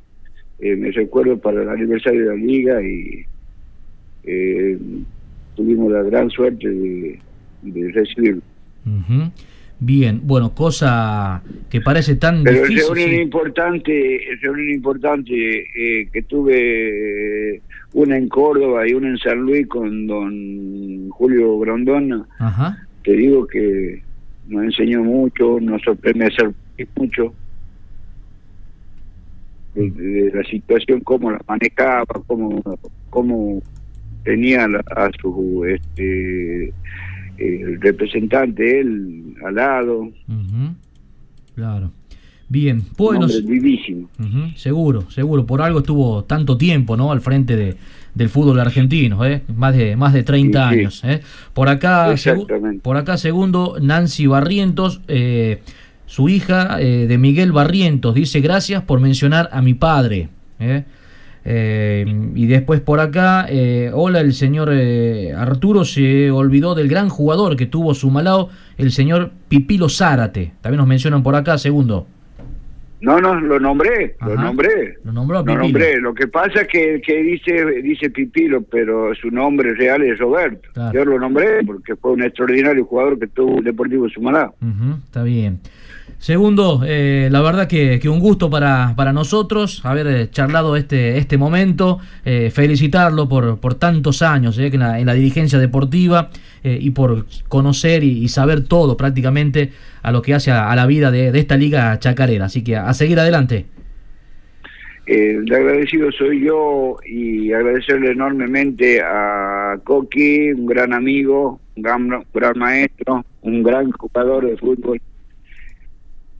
eh, me recuerdo para el aniversario de la liga y eh, tuvimos la gran suerte de, de recibirlo. Bien, bueno, cosa que parece tan Pero el difícil. reunión sí. importante, reunión importante eh, que tuve eh, una en Córdoba y una en San Luis con don Julio Grondona, Ajá. Te digo que nos enseñó mucho, nos sorprende hacer mucho de, de la situación, cómo la manejaba, cómo, cómo tenía la- a su este el representante él al lado, Ujú. Claro. Bien, bueno, vivísimo. Seguro, seguro. Por algo estuvo tanto tiempo, ¿no? Al frente de, del fútbol argentino, ¿eh? Más de, más de 30 Sí, sí. años, ¿eh? Por acá, por acá segundo, Nancy Barrientos, eh, su hija eh, de Miguel Barrientos, dice gracias por mencionar a mi padre, ¿eh? Y después por acá, hola, el señor Arturo se olvidó del gran jugador que tuvo su malao, el señor Pipilo Zárate. También nos mencionan por acá, segundo. No, no, lo nombré, lo nombré. Lo nombró Lo nombré. Lo que pasa es que, que dice dice Pipilo, pero su nombre real es Roberto. Claro. Yo lo nombré porque fue un extraordinario jugador que tuvo el Deportivo Sumalá. Ujú, está bien. Segundo, eh, la verdad que, que un gusto para, para nosotros haber eh, charlado este, este momento, eh, felicitarlo por, por tantos años eh, en, la, en la dirigencia deportiva eh, y por conocer y, saber todo prácticamente a lo que hace a, la vida de, esta liga chacarera. Así que a, seguir adelante. El agradecido soy yo y agradecerle enormemente a Coqui, un gran amigo, un gran, un gran maestro, un gran jugador de fútbol.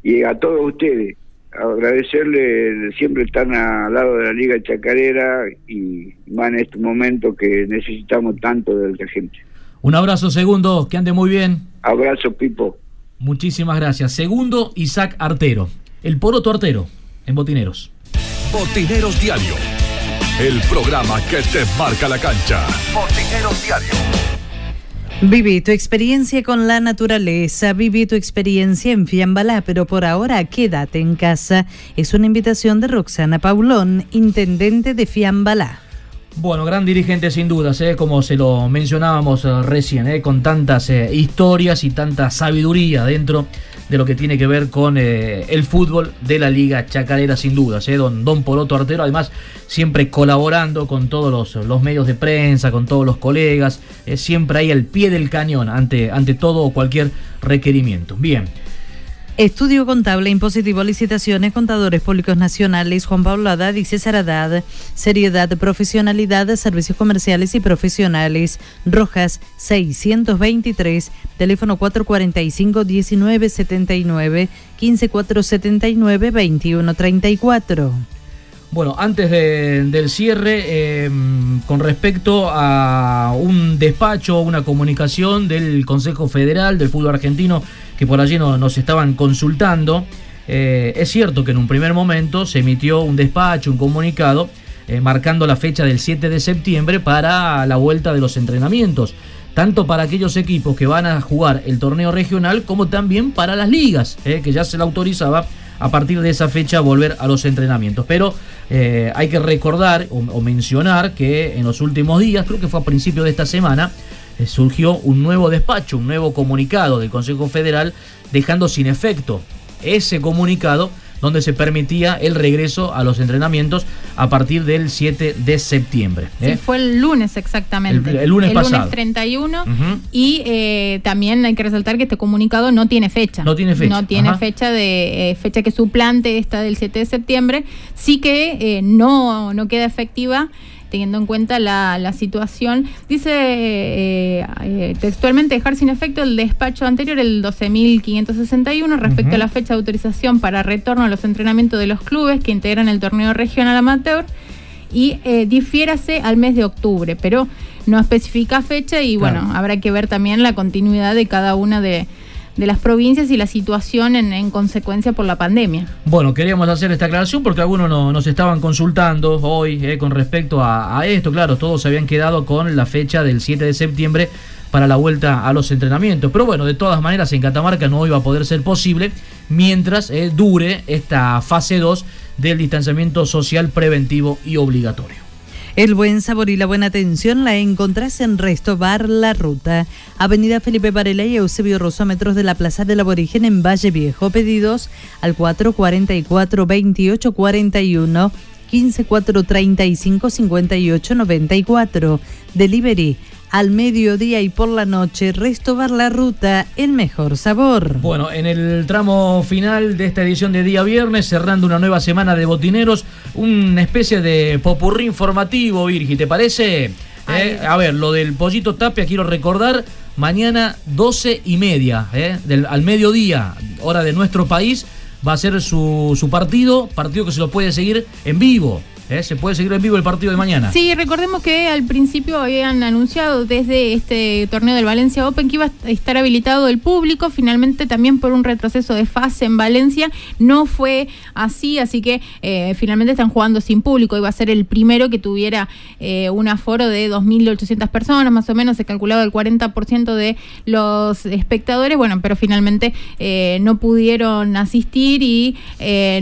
Y a todos ustedes, agradecerle, siempre están al lado de la Liga Chacarera y más en este momento que necesitamos tanto de la gente. Un abrazo, segundo, que ande muy bien. Abrazo, Pipo. Muchísimas gracias. Segundo, Isaac Artero, el poroto artero, en Botineros. Botineros Diario. El programa que te marca la cancha. Botineros Diario. Viví tu experiencia con la naturaleza, viví tu experiencia en Fiambalá, pero por ahora quédate en casa. Es una invitación de Roxana Paulón, intendente de Fiambalá. Bueno, gran dirigente sin dudas, ¿eh? como se lo mencionábamos eh, recién, ¿eh? con tantas eh, historias y tanta sabiduría dentro de lo que tiene que ver con eh, el fútbol de la Liga Chacarera sin dudas. ¿eh? Don, don Poroto Artero, además siempre colaborando con todos los, los medios de prensa, con todos los colegas, eh, siempre ahí al pie del cañón ante, ante todo o cualquier requerimiento. Bien. Estudio Contable, Impositivo, Licitaciones, Contadores Públicos Nacionales, Juan Pablo Haddad y César Haddad, Seriedad, Profesionalidad, Servicios Comerciales y Profesionales, Rojas 623, teléfono 445-1979, 15479-2134. Bueno, antes de- del cierre, eh, con respecto a un despacho, una comunicación del Consejo Federal del Fútbol Argentino que por allí no- nos estaban consultando, eh, es cierto que en un primer momento se emitió un despacho, un comunicado, eh, marcando la fecha del 7 de septiembre para la vuelta de los entrenamientos, tanto para aquellos equipos que van a jugar el torneo regional como también para las ligas, eh, que ya se le autorizaba a partir de esa fecha volver a los entrenamientos. Pero hay que recordar o, o mencionar que en los últimos días, creo que fue a principios de esta semana, surgió un nuevo despacho, un nuevo comunicado del Consejo Federal dejando sin efecto ese comunicado donde se permitía el regreso a los entrenamientos a partir del 7 de septiembre. Sí, ¿eh? fue el lunes exactamente. El- el lunes pasado. 31. Ujú. Y eh, también hay que resaltar que este comunicado no tiene fecha. No tiene fecha, No tiene ajá. fecha de eh, fecha que suplante esta del 7 de septiembre. Sí que eh, no, no queda efectiva teniendo en cuenta la, la situación. Dice eh, eh, textualmente dejar sin efecto el despacho anterior, el 12.561, respecto Ujú. a la fecha de autorización para retorno a los entrenamientos de los clubes que integran el torneo regional amateur y eh, difiérase al mes de octubre, pero no especifica fecha y Claro. bueno, habrá que ver también la continuidad de cada una de, de las provincias y la situación en, en consecuencia por la pandemia. Bueno, queríamos hacer esta aclaración porque algunos no- nos estaban consultando hoy eh, con respecto a, a esto. Claro, todos se habían quedado con la fecha del 7 de septiembre para la vuelta a los entrenamientos. Pero bueno, de todas maneras en Catamarca no iba a poder ser posible mientras eh, dure esta fase 2 del distanciamiento social preventivo y obligatorio. El buen sabor y la buena atención la encontrás en Resto Bar La Ruta, Avenida Felipe Varela y Eusebio Rosso, metros de la Plaza del Aborigen en Valle Viejo. Pedidos al 444-2841, 15435-5894. Delivery al mediodía y por la noche. Resto Bar La Ruta, el mejor sabor. Bueno, en el tramo final de esta edición de día viernes, cerrando una nueva semana de botineros, una especie de popurrí informativo, Virgi, ¿te parece? Eh, a ver, lo del pollito tapia, quiero recordar, mañana 12 y media, eh, del, al mediodía, hora de nuestro país, va a ser su, su partido, partido que se lo puede seguir en vivo. Eh, se puede seguir en vivo el partido de mañana. Sí, recordemos que al principio habían anunciado desde este torneo del Valencia Open que iba a estar habilitado el público, finalmente también por un retroceso de fase en Valencia no fue así, así que eh, finalmente están jugando sin público, iba a ser el primero que tuviera eh, un aforo de 2.800 personas, más o menos se calculaba el 40% de los espectadores, bueno, pero finalmente no pudieron asistir y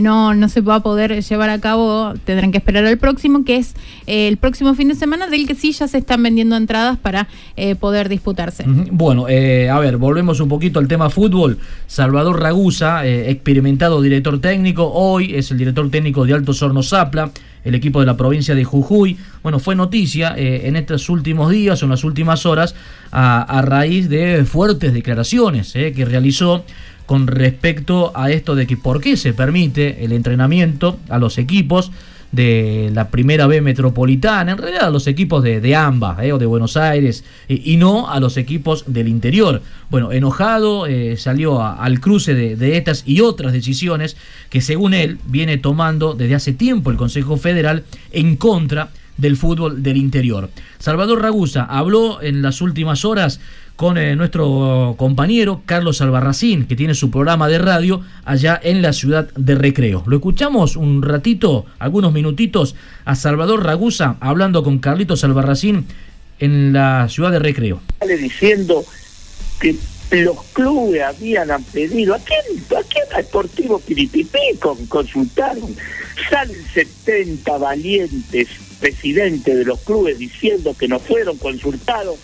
no, no se va a poder llevar a cabo, tendrán que esperar al próximo, que es eh, el próximo fin de semana, del que sí ya se están vendiendo entradas para eh, poder disputarse. Bueno, eh, a ver, volvemos un poquito al tema fútbol. Salvador Ragusa, experimentado director técnico, hoy es el director técnico de Alto Hornos Zapla, el equipo de la provincia de Jujuy. Bueno, fue noticia en estos últimos días o en las últimas horas a, raíz de fuertes declaraciones que realizó con respecto a esto de que por qué se permite el entrenamiento a los equipos de la primera B metropolitana, en realidad a los equipos de, de AMBA eh, o de Buenos Aires y, y no a los equipos del interior. Bueno, enojado eh, salió al cruce de, de estas y otras decisiones que según él viene tomando desde hace tiempo el Consejo Federal en contra del fútbol del interior. Salvador Ragusa habló en las últimas horas con eh, nuestro compañero Carlos Albarracín, que tiene su programa de radio allá en la ciudad de Recreo. Lo escuchamos un ratito, algunos minutitos, a Salvador Ragusa hablando con Carlitos Albarracín en la ciudad de Recreo. diciendo que los clubes habían pedido, ¿a quién, a quién con, consultaron? Salen 70 valientes presidentes de los clubes diciendo que no fueron consultados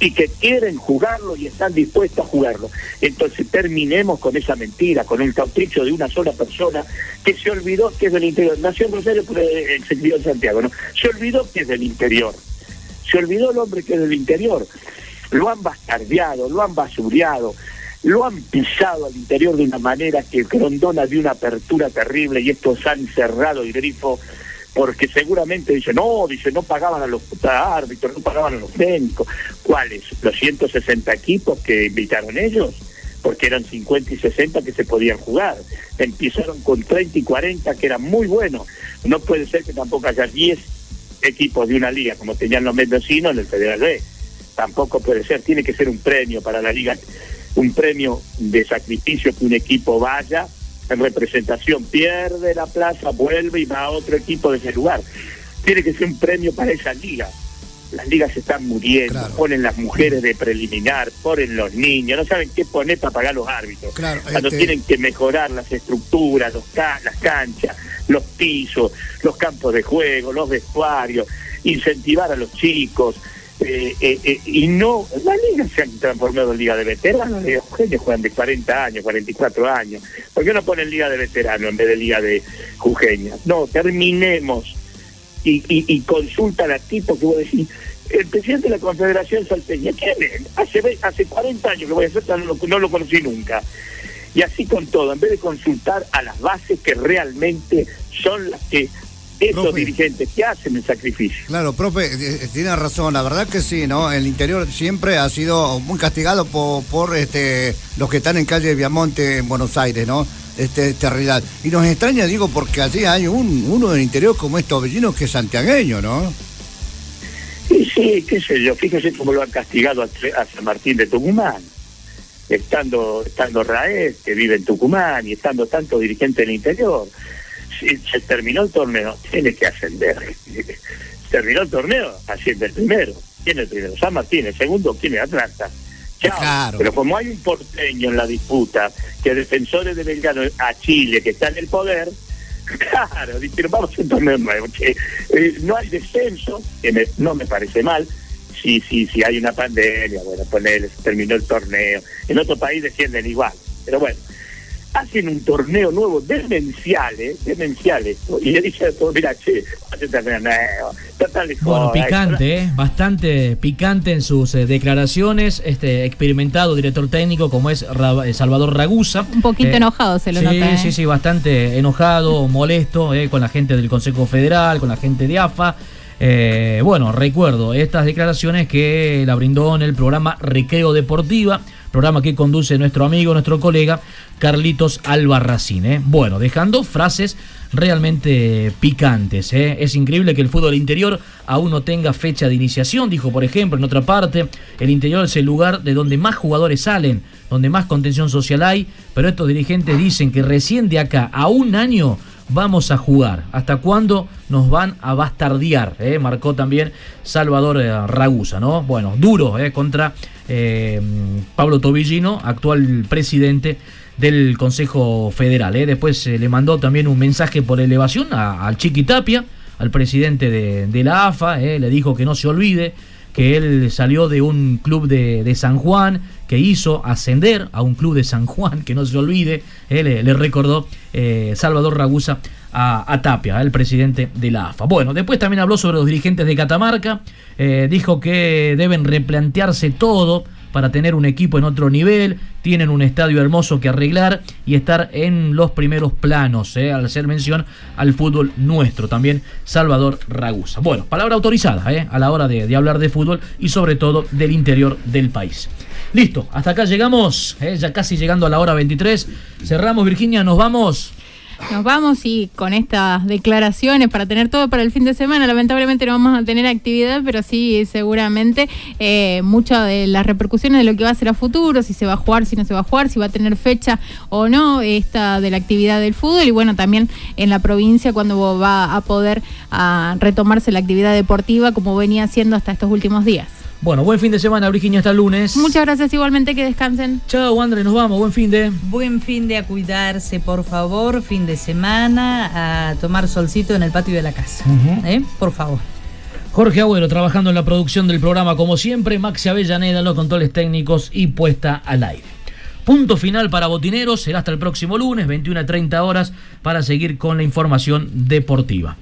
y que quieren jugarlo y están dispuestos a jugarlo. Entonces terminemos con esa mentira, con el capricho de una sola persona que se olvidó que es del interior. Nació en Rosario, pero eh, se crió en Santiago, ¿no? Se olvidó que es del interior. Se olvidó el hombre que es del interior. Lo han bastardeado, lo han basureado, lo han pisado al interior de una manera que Grondona dio una apertura terrible y estos han cerrado el grifo porque seguramente dice, no, dice, no pagaban a los árbitros, no pagaban a los técnicos. ¿Cuáles? ¿Los 160 equipos que invitaron ellos? Porque eran 50 y 60 que se podían jugar. Empezaron con 30 y 40 que eran muy buenos. No puede ser que tampoco haya 10 equipos de una liga como tenían los mendocinos en el Federal B. Tampoco puede ser, tiene que ser un premio para la liga, un premio de sacrificio que un equipo vaya en representación, pierde la plaza, vuelve y va a otro equipo de ese lugar. Tiene que ser un premio para esa liga. Las ligas se están muriendo, ponen las mujeres de preliminar, ponen los niños, no saben qué poner para pagar los árbitros. Cuando este- tienen que mejorar las estructuras, los ca- las canchas, los pisos, los campos de juego, los vestuarios, incentivar a los chicos, eh, eh, eh, y no, la liga se han transformado en liga de veteranos, de Jujeña juegan de 40 años, 44 años. ¿Por qué no ponen liga de veteranos en vez de liga de Jujeña? No, terminemos y, y, y consultan a tipo que vos decís, el presidente de la Confederación Salteña, ¿quién es? Hace, hace 40 años que voy a hacer, no no lo conocí nunca. Y así con todo, en vez de consultar a las bases que realmente son las que Profe. dirigentes que hacen el sacrificio. Claro, profe, eh, tiene razón, la verdad que sí, ¿no? El interior siempre ha sido muy castigado por, por este, los que están en calle Viamonte en Buenos Aires, ¿no? Este, esta realidad. Y nos extraña, digo, porque allí hay un, uno del interior como este Tobellino que es santiagueño, ¿no? Sí, sí, qué sé yo, fíjese cómo lo han castigado a, a San Martín de Tucumán, estando, estando Raez, que vive en Tucumán, y estando tantos dirigentes del interior. Si se terminó el torneo, tiene que ascender. terminó el torneo, asciende el primero. ¿Quién es el primero? San Martín, el segundo, ¿quién es? Atlanta. Chao. Pero como hay un porteño en la disputa, que defensores de Belgrano a Chile, que está en el poder, Claro, dijeron, vamos a un torneo nuevo. che. Eh, no hay descenso, que me- no me parece mal. Sí, sí, sí, hay una pandemia, bueno, ponele, se terminó el torneo. En otro país descienden igual. Pero bueno, hacen un torneo nuevo, demencial, ¿eh? Demencial esto. Y le dice a todos, mira, che, hace torneo nuevo, Bueno, picante, ¿eh? bastante picante en sus eh, declaraciones. Este experimentado director técnico como es Ra- eh, Salvador Ragusa. Un poquito Eh, enojado se lo sí, nota. ¿eh? Sí, sí, bastante enojado, molesto eh, con la gente del Consejo Federal, con la gente de AFA. Eh, bueno, recuerdo estas declaraciones que la brindó en el programa Recreo Deportiva, programa que conduce nuestro amigo, nuestro colega Carlitos Albarracín. eh. Bueno, dejando frases realmente picantes. eh. Es increíble que el fútbol interior aún no tenga fecha de iniciación, dijo por ejemplo en otra parte, el interior es el lugar de donde más jugadores salen, donde más contención social hay, pero estos dirigentes dicen que recién de acá a un año vamos a jugar. ¿Hasta cuándo nos van a bastardear? eh? Marcó también Salvador eh, Ragusa, ¿no? Bueno, duro eh, contra Pablo Tobillino, actual presidente del Consejo Federal. Después le mandó también un mensaje por elevación al Chiqui Tapia, al presidente de, la AFA, le dijo que no se olvide que él salió de un club de, de San Juan, que hizo ascender a un club de San Juan, que no se olvide, eh, le, recordó eh, Salvador Ragusa a, a Tapia, el presidente de la AFA. Bueno, después también habló sobre los dirigentes de Catamarca, eh, dijo que deben replantearse todo para tener un equipo en otro nivel, tienen un estadio hermoso que arreglar y estar en los primeros planos, eh, al hacer mención al fútbol nuestro, también Salvador Ragusa. Bueno, palabra autorizada eh, a la hora de, hablar de fútbol y sobre todo del interior del país. Listo, hasta acá llegamos, eh, ya casi llegando a la hora 23. Cerramos, Virginia, nos vamos. Nos vamos y con estas declaraciones para tener todo para el fin de semana, lamentablemente no vamos a tener actividad, pero sí seguramente eh, muchas de las repercusiones de lo que va a ser a futuro, si se va a jugar, si no se va a jugar, si va a tener fecha o no, esta de la actividad del fútbol y bueno, también en la provincia cuando va a poder ah, retomarse la actividad deportiva como venía haciendo hasta estos últimos días. Bueno, buen fin de semana, Virginia, hasta el lunes. Muchas gracias igualmente, que descansen. Chao, André, nos vamos, buen fin de... Buen fin de a cuidarse, por favor, fin de semana, a tomar solcito en el patio de la casa. ¿Eh? Por favor. Jorge Agüero trabajando en la producción del programa como siempre, Maxi Avellaneda los controles técnicos y puesta al aire. Punto final para Botineros, será hasta el próximo lunes, 21 a 30 horas, para seguir con la información deportiva.